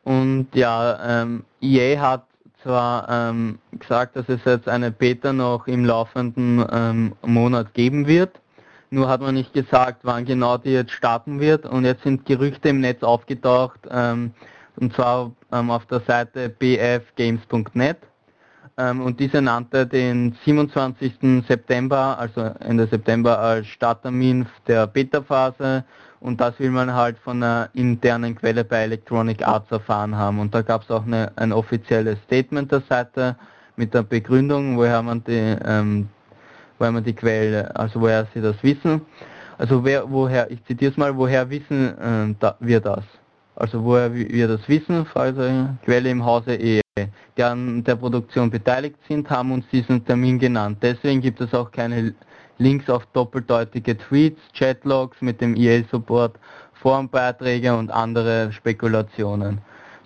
Und ja, ähm, EA hat zwar ähm, gesagt, dass es jetzt eine Beta noch im laufenden ähm, Monat geben wird, nur hat man nicht gesagt, wann genau die jetzt starten wird. Und jetzt sind Gerüchte im Netz aufgetaucht, ähm, und zwar ähm, auf der Seite bfgames.net. Ähm, und diese nannte den 27. September, also Ende September, als Starttermin der Beta-Phase. Und das will man halt von einer internen Quelle bei Electronic Arts erfahren haben. Und da gab es auch eine, ein offizielles Statement der Seite mit der Begründung, woher man die, woher man die Quelle, also woher sie das wissen. Also wer, woher, ich zitiere es mal, woher wissen äh, da, wir das? Also woher wir das wissen, also Quelle im Hause EE, die an der Produktion beteiligt sind, haben uns diesen Termin genannt. Deswegen gibt es auch keine Links auf doppeldeutige Tweets, Chatlogs mit dem EA-Support, Forumbeiträge und andere Spekulationen,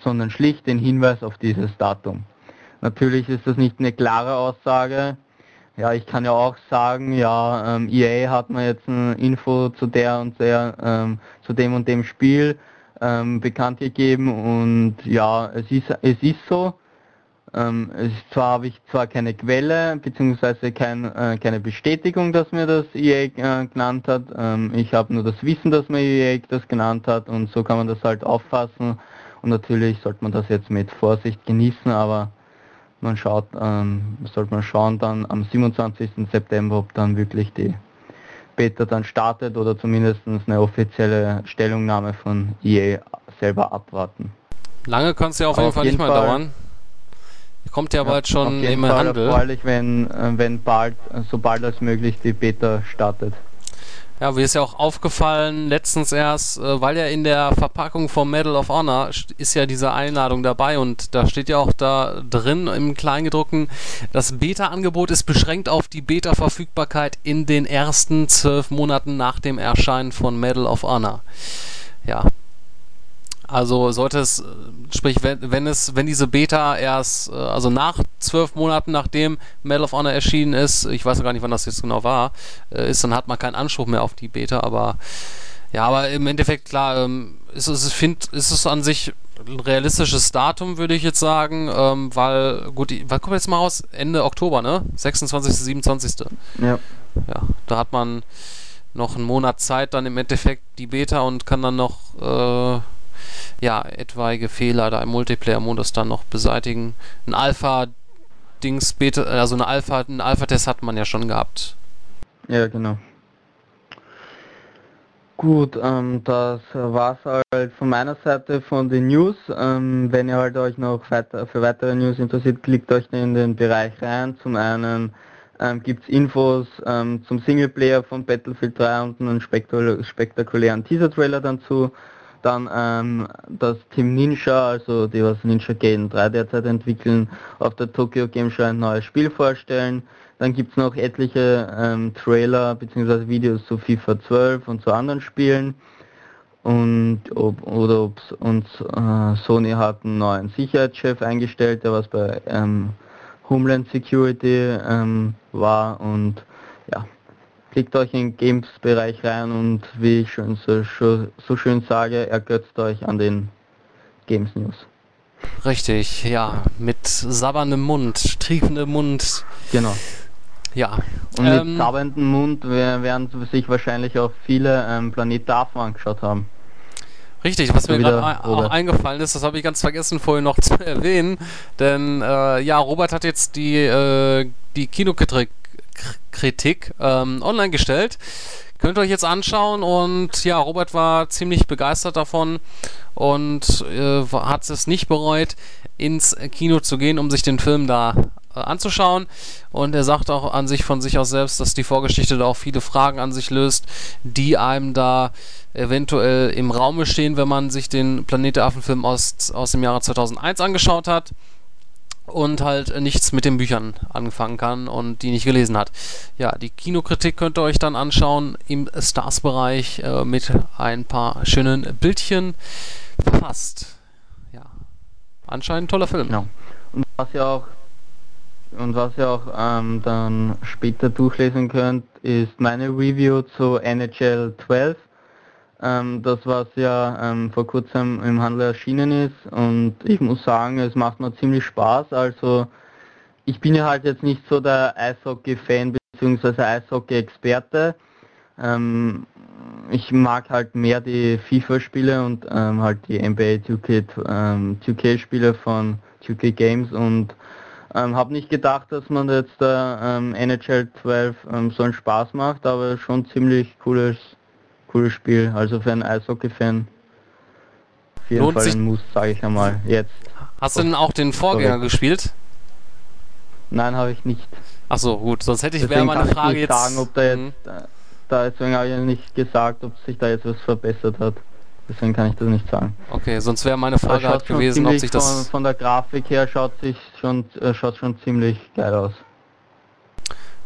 sondern schlicht den Hinweis auf dieses Datum. Natürlich ist das nicht eine klare Aussage, ja, ich kann ja auch sagen, ja, ähm, EA hat mir jetzt eine Info zu der und der, ähm, zu dem und dem Spiel ähm, bekannt gegeben und ja, es ist, es ist so. Ähm, es ist zwar habe ich zwar keine Quelle beziehungsweise kein, äh, keine Bestätigung, dass mir das EA äh, genannt hat. Ähm, ich habe nur das Wissen, dass mir EA das genannt hat und so kann man das halt auffassen. Und natürlich sollte man das jetzt mit Vorsicht genießen, aber man schaut, ähm, sollte man schauen dann am 27. September, ob dann wirklich die Beta dann startet oder zumindest eine offizielle Stellungnahme von EA selber abwarten. Lange kann es ja auf jeden, auf Fall jeden nicht mal dauern. Kommt ja, ja bald schon im Handel. Erfreulich, wenn, äh, wenn bald, sobald als möglich die Beta startet. Ja, mir ist ja auch aufgefallen, letztens erst, äh, weil ja in der Verpackung vom Medal of Honor ist ja diese Einladung dabei und da steht ja auch da drin im Kleingedruckten, das Beta-Angebot ist beschränkt auf die Beta-Verfügbarkeit in den ersten zwölf Monaten nach dem Erscheinen von Medal of Honor. Ja, also sollte es, sprich, wenn, wenn es, wenn diese Beta erst, äh, also nach zwölf Monaten nachdem Medal of Honor erschienen ist, ich weiß gar nicht, wann das jetzt genau war, äh, ist, dann hat man keinen Anspruch mehr auf die Beta, aber ja, aber im Endeffekt, klar, ähm, ist es, find, ist es an sich ein realistisches Datum, würde ich jetzt sagen, ähm, weil, gut, wann kommt jetzt mal raus? Ende Oktober, ne? 26., 27. Ja. Ja, da hat man noch einen Monat Zeit, dann im Endeffekt die Beta und kann dann noch, äh, ja, etwaige Fehler da im Multiplayer-Modus dann noch beseitigen. Ein Alpha-Dings, Beta, also eine Alpha, einen Alpha-Test hat man ja schon gehabt. Ja, genau. Gut, ähm, das war's halt von meiner Seite von den News. Ähm, wenn ihr halt euch noch weiter, für weitere News interessiert, klickt euch in den Bereich rein. Zum einen ähm, es Infos ähm, zum Singleplayer von Battlefield 3 und einen spektakulären Teaser-Trailer dazu. Dann ähm, das Team Ninja, also die was Ninja Gaiden 3 derzeit entwickeln, auf der Tokyo Game Show ein neues Spiel vorstellen. Dann gibt es noch etliche ähm, Trailer bzw. Videos zu FIFA 12 und zu anderen Spielen. Und ob oder ob uns äh, Sony hat einen neuen Sicherheitschef eingestellt, der was bei ähm, Homeland Security ähm, war und ja, klickt euch in den Games-Bereich rein und wie ich schon so, so schön sage, ergötzt euch an den Games News. Richtig, ja, mit sabberndem Mund, triefendem Mund. Genau. Ja. Und ähm, mit sabberndem Mund werden sich wahrscheinlich auch viele ähm, Planet Darf angeschaut haben. Richtig, was mir gerade auch eingefallen ist, das habe ich ganz vergessen vorhin noch zu erwähnen, denn äh, ja, Robert hat jetzt die, äh, die Kinokritik Kritik ähm, online gestellt. Könnt ihr euch jetzt anschauen und ja, Robert war ziemlich begeistert davon und äh, hat es nicht bereut, ins Kino zu gehen, um sich den Film da äh, anzuschauen. Und er sagt auch an sich von sich aus selbst, dass die Vorgeschichte da auch viele Fragen an sich löst, die einem da eventuell im Raume stehen, wenn man sich den Planet der Affen-Film aus, aus dem Jahre 2001 angeschaut hat und halt nichts mit den Büchern anfangen kann und die nicht gelesen hat. Ja, die Kinokritik könnt ihr euch dann anschauen im Stars-Bereich äh, mit ein paar schönen Bildchen verfasst. Ja, anscheinend ein toller Film. Ja. Und was ihr auch und was ihr auch ähm, dann später durchlesen könnt, ist meine Review zu NHL 12 ähm, das was ja ähm, vor kurzem im Handel erschienen ist und ich muss sagen, es macht mir ziemlich Spaß. Also ich bin ja halt jetzt nicht so der Eishockey-Fan bzw. Eishockey-Experte. Ähm, ich mag halt mehr die FIFA-Spiele und ähm, halt die NBA 2K, ähm, 2K-Spiele von 2K Games und ähm, habe nicht gedacht, dass man jetzt der NHL 12 ähm, so einen Spaß macht, aber schon ziemlich cooles cooles Spiel. Also für einen Eishockey-Fan auf jeden Lohnt Fall ein Muss, sage ich einmal. Jetzt. Hast du denn auch den Vorgänger Sorry. gespielt? Nein, habe ich nicht. Achso, gut, sonst hätte ich wäre meine kann Frage ich nicht jetzt. sagen, ob da Mhm. jetzt, äh, da deswegen habe ich nicht gesagt, ob sich da jetzt was verbessert hat. Deswegen kann ich das nicht sagen. Okay, sonst wäre meine Frage halt gewesen, ob sich von, das. von der Grafik her schaut sich schon äh, schaut schon ziemlich geil aus.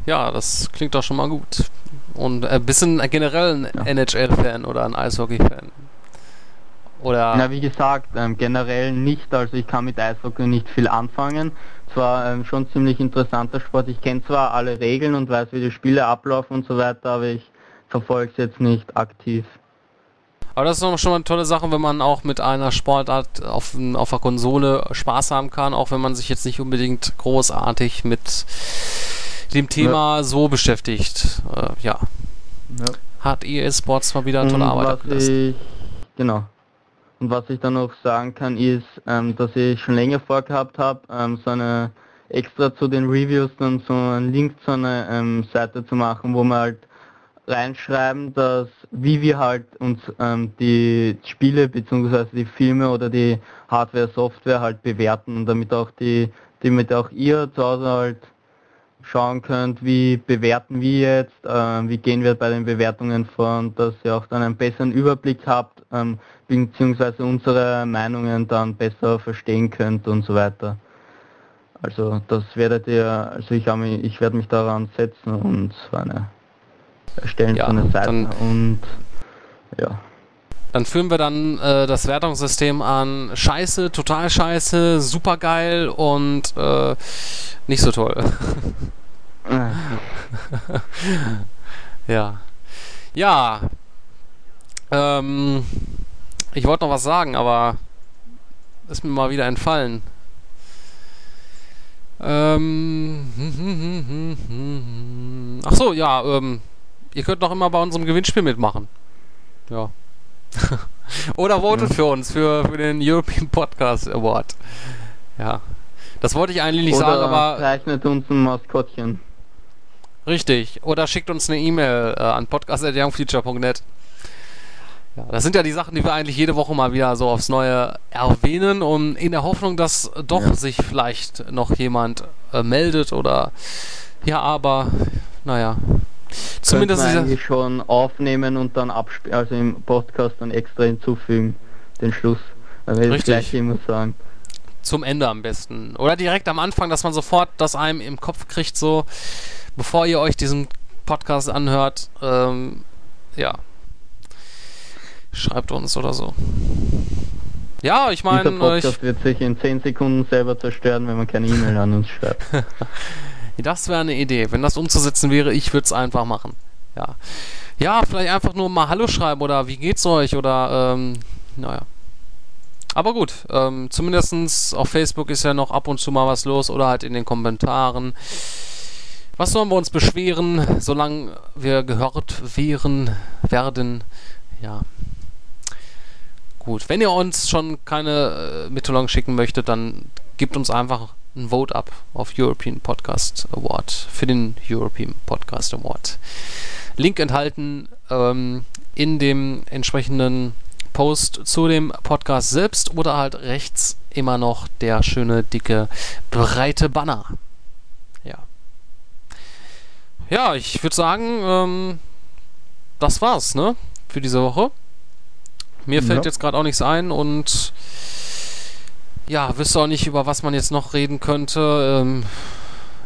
Ja, das klingt doch schon mal gut. Und ein bisschen generell ein NHL-Fan oder ein Eishockey-Fan. Oder. Na wie gesagt, ähm, generell nicht, also ich kann mit Eishockey nicht viel anfangen. Zwar ähm, schon ziemlich interessanter Sport, ich kenne zwar alle Regeln und weiß, wie die Spiele ablaufen und so weiter, aber ich verfolge es jetzt nicht aktiv. Aber das ist doch schon mal eine tolle Sache, wenn man auch mit einer Sportart auf, auf der Konsole Spaß haben kann, auch wenn man sich jetzt nicht unbedingt großartig mit dem Thema so beschäftigt. Äh, ja, hat EA Sports mal wieder tolle Und Arbeit was abgeleistet. ich, genau. Und was ich dann noch sagen kann, ist, ähm, dass ich schon länger vorgehabt habe, ähm, so eine extra zu den Reviews dann so einen Link zu einer ähm, Seite zu machen, wo wir halt reinschreiben, dass wie wir halt uns ähm, die Spiele bzw. die Filme oder die Hardware, Software halt bewerten und damit auch die, damit auch ihr zu Hause halt schauen könnt, wie bewerten wir jetzt, äh, wie gehen wir bei den Bewertungen vor und dass ihr auch dann einen besseren Überblick habt, ähm, beziehungsweise unsere Meinungen dann besser verstehen könnt und so weiter. Also das werdet ihr, also ich, mich, ich werde mich daran setzen und so eine erstellen Ja, so eine Seite dann- und ja. Dann führen wir dann äh, das Wertungssystem an Scheiße, total scheiße, super geil und äh, nicht so toll. ja. Ja. Ähm, ich wollte noch was sagen, aber ist mir mal wieder entfallen. Ähm, ach so, ja, ähm, ihr könnt noch immer bei unserem Gewinnspiel mitmachen. Ja. Oder votet für uns, für, für den European Podcast Award. Ja. Das wollte ich eigentlich nicht Oder sagen, aber zeichnet uns ein Maskottchen. Richtig. Oder schickt uns eine E-Mail äh, an podcast.youngfuture.net. Ja, das sind ja die Sachen, die wir eigentlich jede Woche mal wieder so aufs Neue erwähnen und in der Hoffnung, dass doch Ja. sich vielleicht noch jemand äh, meldet oder ja, aber naja. Zumindest man eigentlich schon aufnehmen und dann abspielen, also im Podcast dann extra hinzufügen, den Schluss. Dann werde ich gleich immer sagen. Zum Ende am besten. Oder direkt am Anfang, dass man sofort das einem im Kopf kriegt, so bevor ihr euch diesen Podcast anhört. Ähm, ja. Schreibt uns oder so. Ja, ich meine, Dieser äh, ich, Podcast wird sich in 10 Sekunden selber zerstören, wenn man keine E-Mail an uns schreibt. das wäre eine Idee. Wenn das umzusetzen wäre, ich würde es einfach machen. Ja. Ja, vielleicht einfach nur mal Hallo schreiben oder wie geht's euch oder ähm, naja. Aber gut, ähm, zumindest auf Facebook ist ja noch ab und zu mal was los oder halt in den Kommentaren. Was sollen wir uns beschweren, solange wir gehört wären, werden? Ja. Gut, wenn ihr uns schon keine äh, Mitteilung schicken möchtet, dann gebt uns einfach ein Vote ab auf European Podcast Award für den European Podcast Award. Link enthalten ähm, in dem entsprechenden Post zu dem Podcast selbst oder halt rechts immer noch der schöne, dicke, breite Banner. Ja. Ja, ich würde sagen, ähm, das war's, ne? Für diese Woche. Mir fällt Ja. jetzt gerade auch nichts ein und ja, wüsste auch nicht, über was man jetzt noch reden könnte. Ähm,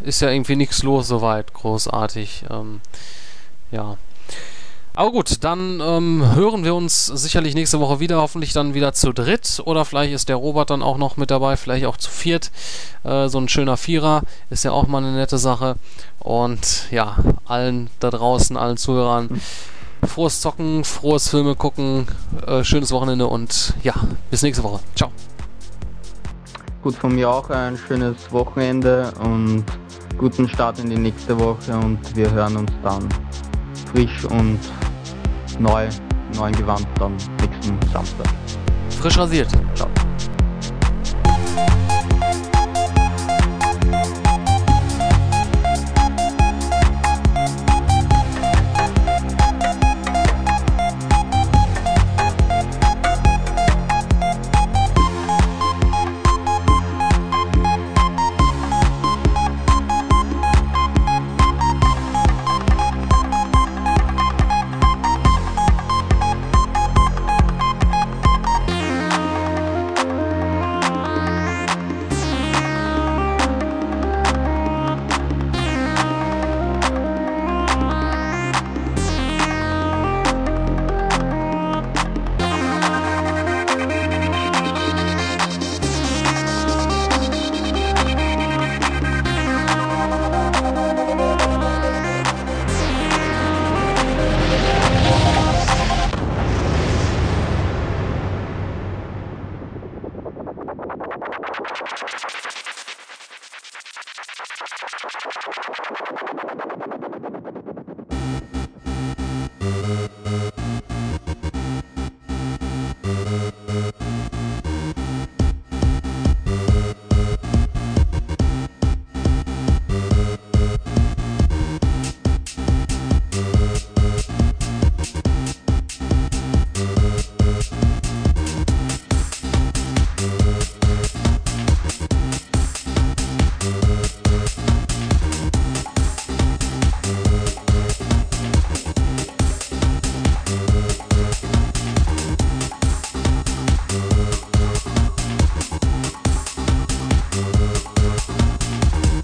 ist ja irgendwie nichts los soweit, großartig. Ähm, ja. Aber gut, dann ähm, hören wir uns sicherlich nächste Woche wieder, hoffentlich dann wieder zu dritt oder vielleicht ist der Robert dann auch noch mit dabei, vielleicht auch zu viert. Äh, so ein schöner Vierer ist ja auch mal eine nette Sache. Und ja, allen da draußen, allen Zuhörern, frohes Zocken, frohes Filme gucken, äh, schönes Wochenende und ja, bis nächste Woche. Ciao. Gut, von mir auch ein schönes Wochenende und guten Start in die nächste Woche und wir hören uns dann frisch und neu, neuen Gewand dann nächsten Samstag. Frisch rasiert. Ciao.